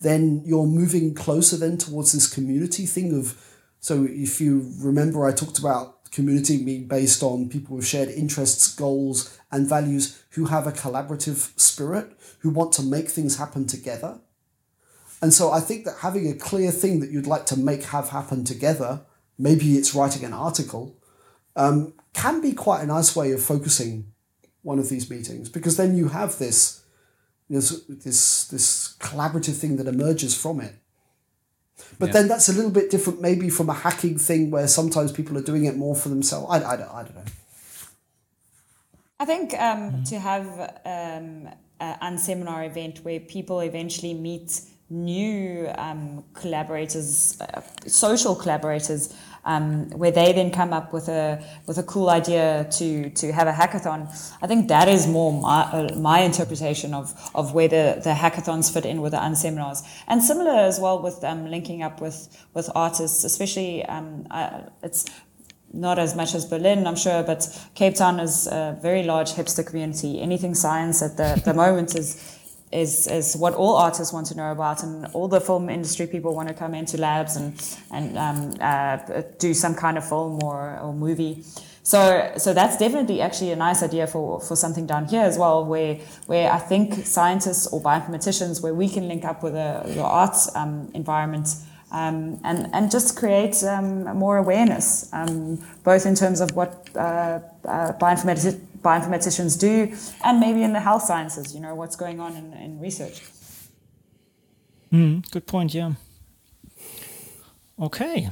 then you're moving closer then towards this community thing of so if you remember I talked about community being based on people with shared interests, goals, and values who have a collaborative spirit, who want to make things happen together. And so I think that having a clear thing that you'd like to make have happen together, maybe it's writing an article, um, can be quite a nice way of focusing one of these meetings because then you have this this this, this collaborative thing that emerges from it. But
Yeah.
then that's a little bit different, maybe from a hacking thing where sometimes people are doing it more for themselves. I, I, don't- I don't know.
I think um, to have um, a unseminar event where people eventually meet new um, collaborators, uh, social collaborators, um, where they then come up with a with a cool idea to to have a hackathon. I think that is more my, uh, my interpretation of of where the, the hackathons fit in with the unseminars, and similar as well with um, linking up with with artists, especially um, uh, it's not as much as Berlin, I'm sure, but Cape Town is a very large hipster community. Anything science at the, the moment is is is what all artists want to know about, and all the film industry people want to come into labs and and um, uh, do some kind of film or, or movie. So so that's definitely actually a nice idea for, for something down here as well, where where I think scientists or bioinformaticians, where we can link up with the, the arts um, environment um, and, and just create um, more awareness, um, both in terms of what uh, uh, bioinformaticians do and maybe in the health sciences, you know, what's going on in, in research.
Mm, good point. Yeah. Okay,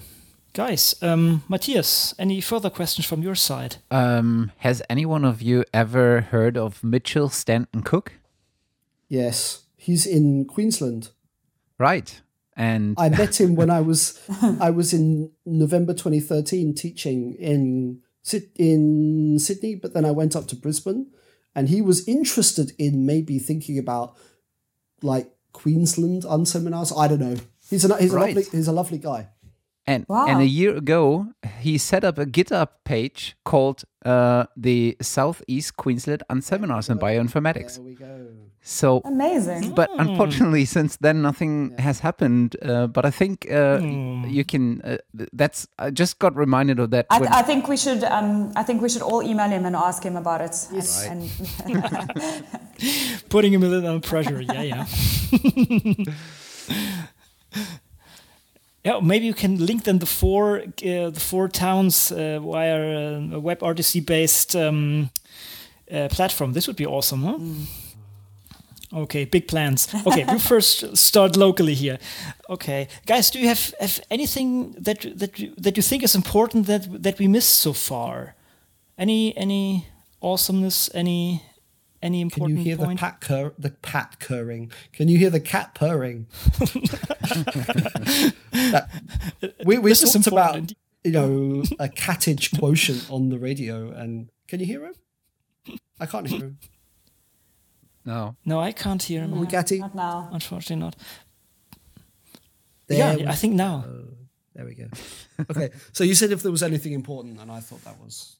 guys. Um, Matthias, any further questions from your side?
um, has any one of you ever heard of Mitchell Stanton-Cook
Yes, he's in Queensland.
right and
I met him when I was I was in November 2013 teaching in Syd- in Sydney, but then I went up to Brisbane, and he was interested in maybe thinking about like Queensland unseminars. I don't know. He's a he's a lovely he's a lovely guy.
And
Wow.
and a year ago, he set up a GitHub page called uh, the Southeast Queensland Unseminars in Bioinformatics.
There we go.
So,
Amazing.
but unfortunately, since then, nothing has happened. Uh, but I think uh, you can. Uh, that's. I just got reminded of that.
I,
when-
I think we should. Um, I think we should all email him and ask him about it. And, and
Putting him a little under pressure. yeah, yeah. Yeah, maybe you can link then the four uh, the four towns uh, via uh, a WebRTC based um, uh, platform. This would be awesome, huh? Okay, big plans. Okay, we first start locally here. Okay, guys, do you have, have anything that that you, that you think is important that that we missed so far? Any any awesomeness? Any any important?
Can you hear
point?
the pat cur- the pat purring? Can you hear the cat purring? That- we we
This is
talked about you know a cattage quotient on the radio, and can you hear him? I can't hear him.
No.
no, I can't hear him.
We catty.
not now.
Unfortunately, not.
There
yeah,
we
I think now.
There we go. Okay, so you said if there was anything important, and I thought that was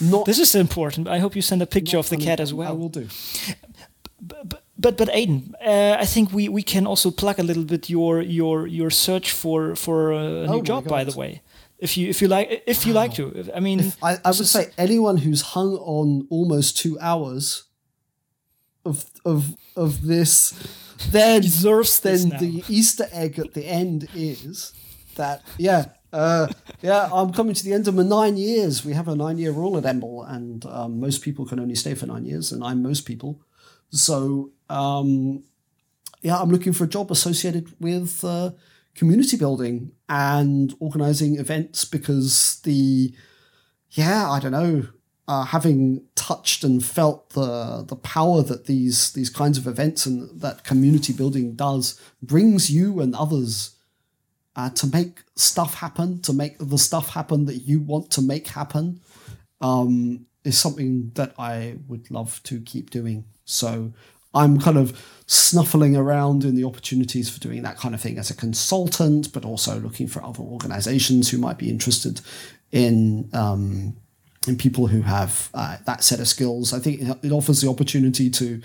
not.
This is important. I hope you send a picture of the cat as well.
I will do.
But but, but Aidan, uh, I think we, we can also plug a little bit your your your search for for uh, a
Oh
new
my
job. By the way, if you if you like if you like to, I mean,
I, I would say anyone who's hung on almost two hours of of of this, then
Deserves
then
now.
the Easter egg at the end is that yeah. Uh, yeah, I'm coming to the end of my nine years. We have a nine year rule at EMBL, and um, most people can only stay for nine years, and I'm most people. So, um, yeah, I'm looking for a job associated with uh, community building and organizing events because the, yeah, I don't know, uh, having touched and felt the the power that these these kinds of events and that community building does brings you and others uh, to make stuff happen, to make the stuff happen that you want to make happen, um, is something that I would love to keep doing. So I'm kind of snuffling around in the opportunities for doing that kind of thing as a consultant, but also looking for other organizations who might be interested in um, in people who have uh, that set of skills. I think it offers the opportunity to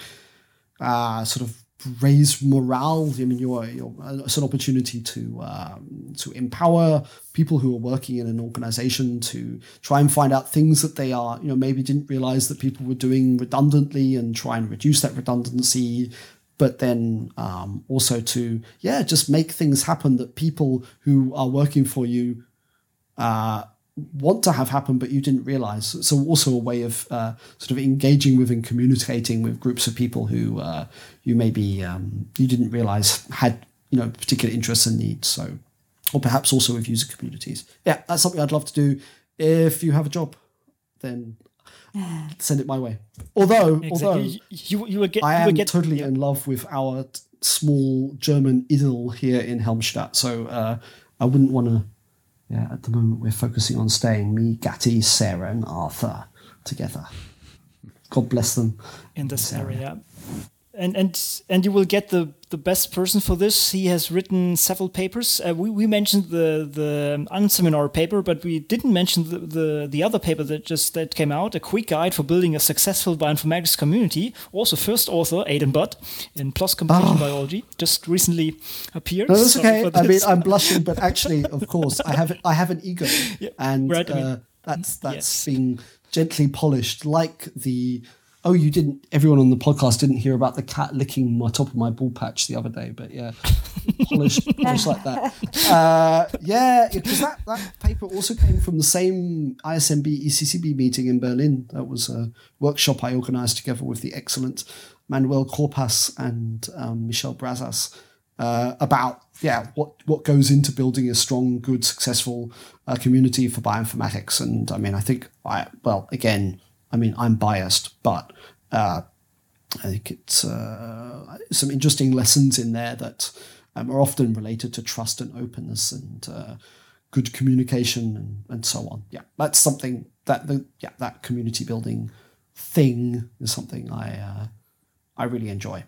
uh, sort of raise morale. I mean, you're, you're it's an opportunity to um, to empower people who are working in an organization to try and find out things that they are, you know, maybe didn't realize that people were doing redundantly and try and reduce that redundancy. But then um, also to yeah, just make things happen that people who are working for you uh, want to have happen, but you didn't realize. So also a way of uh, sort of engaging with and communicating with groups of people who uh, you maybe um, you didn't realize had you know particular interests and needs. So, or perhaps also with user communities. Yeah, that's something I'd love to do. If you have a job, then send it my way. Although, exactly. although
you, you, get,
I
am get,
totally yeah. in love with our small German idyll here in Helmstadt, so uh, I wouldn't want to yeah, at the moment we're focusing on staying me, Gatti, Sarah, and Arthur together. God bless them.
In this area. And and and you will get the the best person for this. He has written several papers. Uh, we, we mentioned the the unseminar paper, but we didn't mention the, the, the other paper that just that came out, a quick guide for building a successful bioinformatics community. Also, first author Aidan Budd in PLOS Computational oh. Biology, just recently appeared.
No, that's Sorry okay. I mean, I'm blushing, but actually, of course, I have I have an ego, yeah, and right, uh, I mean, that's that's yes. being gently polished, like the Oh, you didn't. Everyone on the podcast didn't hear about the cat licking my top of my ball patch the other day, but yeah, polished, just like that. Uh, yeah, because that, that paper also came from the same ISMB ECCB meeting in Berlin. That was a workshop I organised together with the excellent Manuel Corpas and um, Michelle Brazas uh, about yeah what what goes into building a strong, good, successful uh, community for bioinformatics. And I mean, I think I well again I mean, I'm biased, but uh, I think it's uh, some interesting lessons in there that um, are often related to trust and openness and uh, good communication and, and so on. Yeah, that's something that the yeah that community building thing is something I uh, I really enjoy.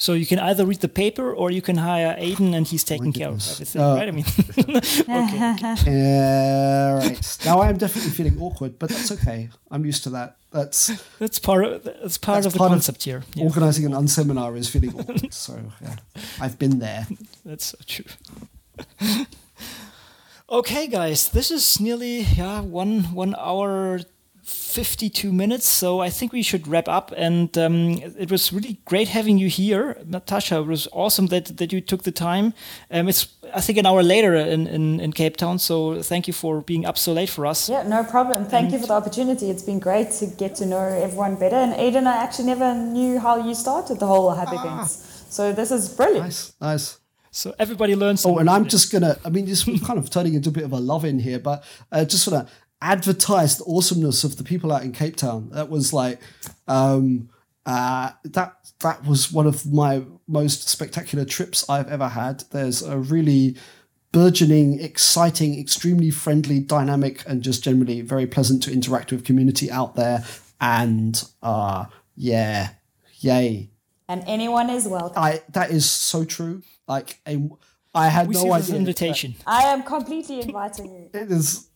So you can either read the paper or you can hire Aidan and he's taking care of everything, uh, right? I mean,
okay. Uh, right. Now I am definitely feeling awkward, but that's okay. I'm used to that. That's
that's part of that's part that's of the part concept of here.
Yeah. Organizing an unseminar is feeling awkward. so yeah, I've been there.
That's so true. okay, guys, this is nearly yeah one one hour 52 minutes, so I think we should wrap up. And um, it was really great having you here, Natasha. It was awesome that, that you took the time. Um, it's I think an hour later in, in, in, Cape Town, so thank you for being up so late for us.
Yeah, no problem. Thank and you for the opportunity. It's been great to get to know everyone better. And Aidan, I actually never knew how you started the whole Hub ah. events, so this is brilliant.
Nice, nice.
So everybody learns.
Oh, and I'm just gonna. I mean, this is kind of turning into a bit of a love in here, but uh, just want to advertised the awesomeness of the people out in Cape Town. That was like um, uh, that that was one of my most spectacular trips I've ever had. There's a really burgeoning, exciting, extremely friendly, dynamic, and just generally very pleasant to interact with community out there. And uh, yeah, yay.
And anyone is welcome.
I that is so true. Like a, I had
we
no idea.
invitation.
I am completely inviting you.
It is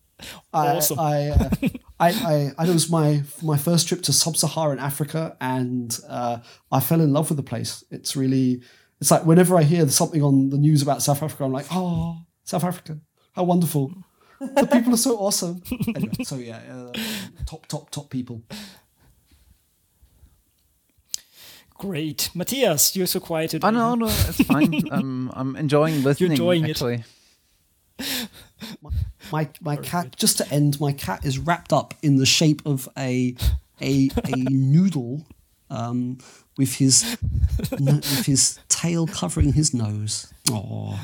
Awesome. I, uh, I, I, I, it was my my first trip to sub-Saharan Africa, and uh, I fell in love with the place. It's really, it's like whenever I hear something on the news about South Africa, I'm like, oh, South Africa, how wonderful! The people are so awesome. Anyway, so yeah, uh, top, top, top people.
Great, Matthias, you're so quiet today.
Oh no, no, it's fine. I'm I'm enjoying listening. You're enjoying actually.
it my my cat just to end my cat is wrapped up in the shape of a a a noodle um, with his with his tail covering his nose. Oh,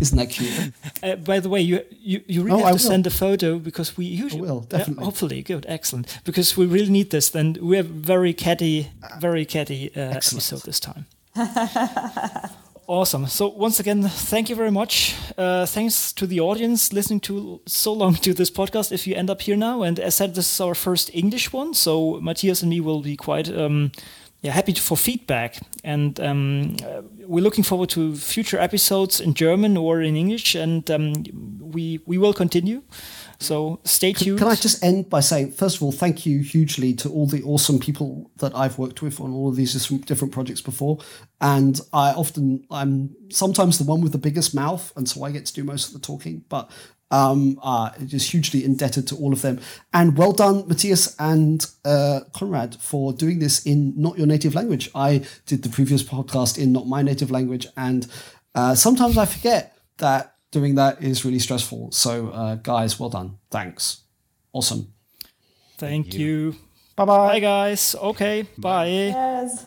isn't that cute?
Uh, by the way, you you, you really
Oh,
have
I
to
will.
send a photo because we usually
will,
Yeah,
definitely.
hopefully, good, excellent. Because we really need this. Then we have very catty, very catty uh, episode this time. Awesome. So once again, thank you very much. Uh, thanks to the audience listening to so long to this podcast. If you end up here now, and as said, this is our first English one, so Matthias and me will be quite um, yeah happy for feedback, and um, uh, we're looking forward to future episodes in German or in English, and um, we we will continue. So stay tuned.
Can I just end by saying, first of all, thank you hugely to all the awesome people that I've worked with on all of these different- different projects before. And I often, I'm sometimes the one with the biggest mouth, and so I get to do most of the talking. But um, uh, just hugely indebted to all of them. And well done, Matthias and uh, Konrad, for doing this in not your native language. I did the previous podcast in not my native language, and uh, sometimes I forget that doing that is really stressful. So, uh, guys, well done. Thanks. Awesome.
Thank you.
Bye bye.
Bye, guys. Okay. Bye.
Yes.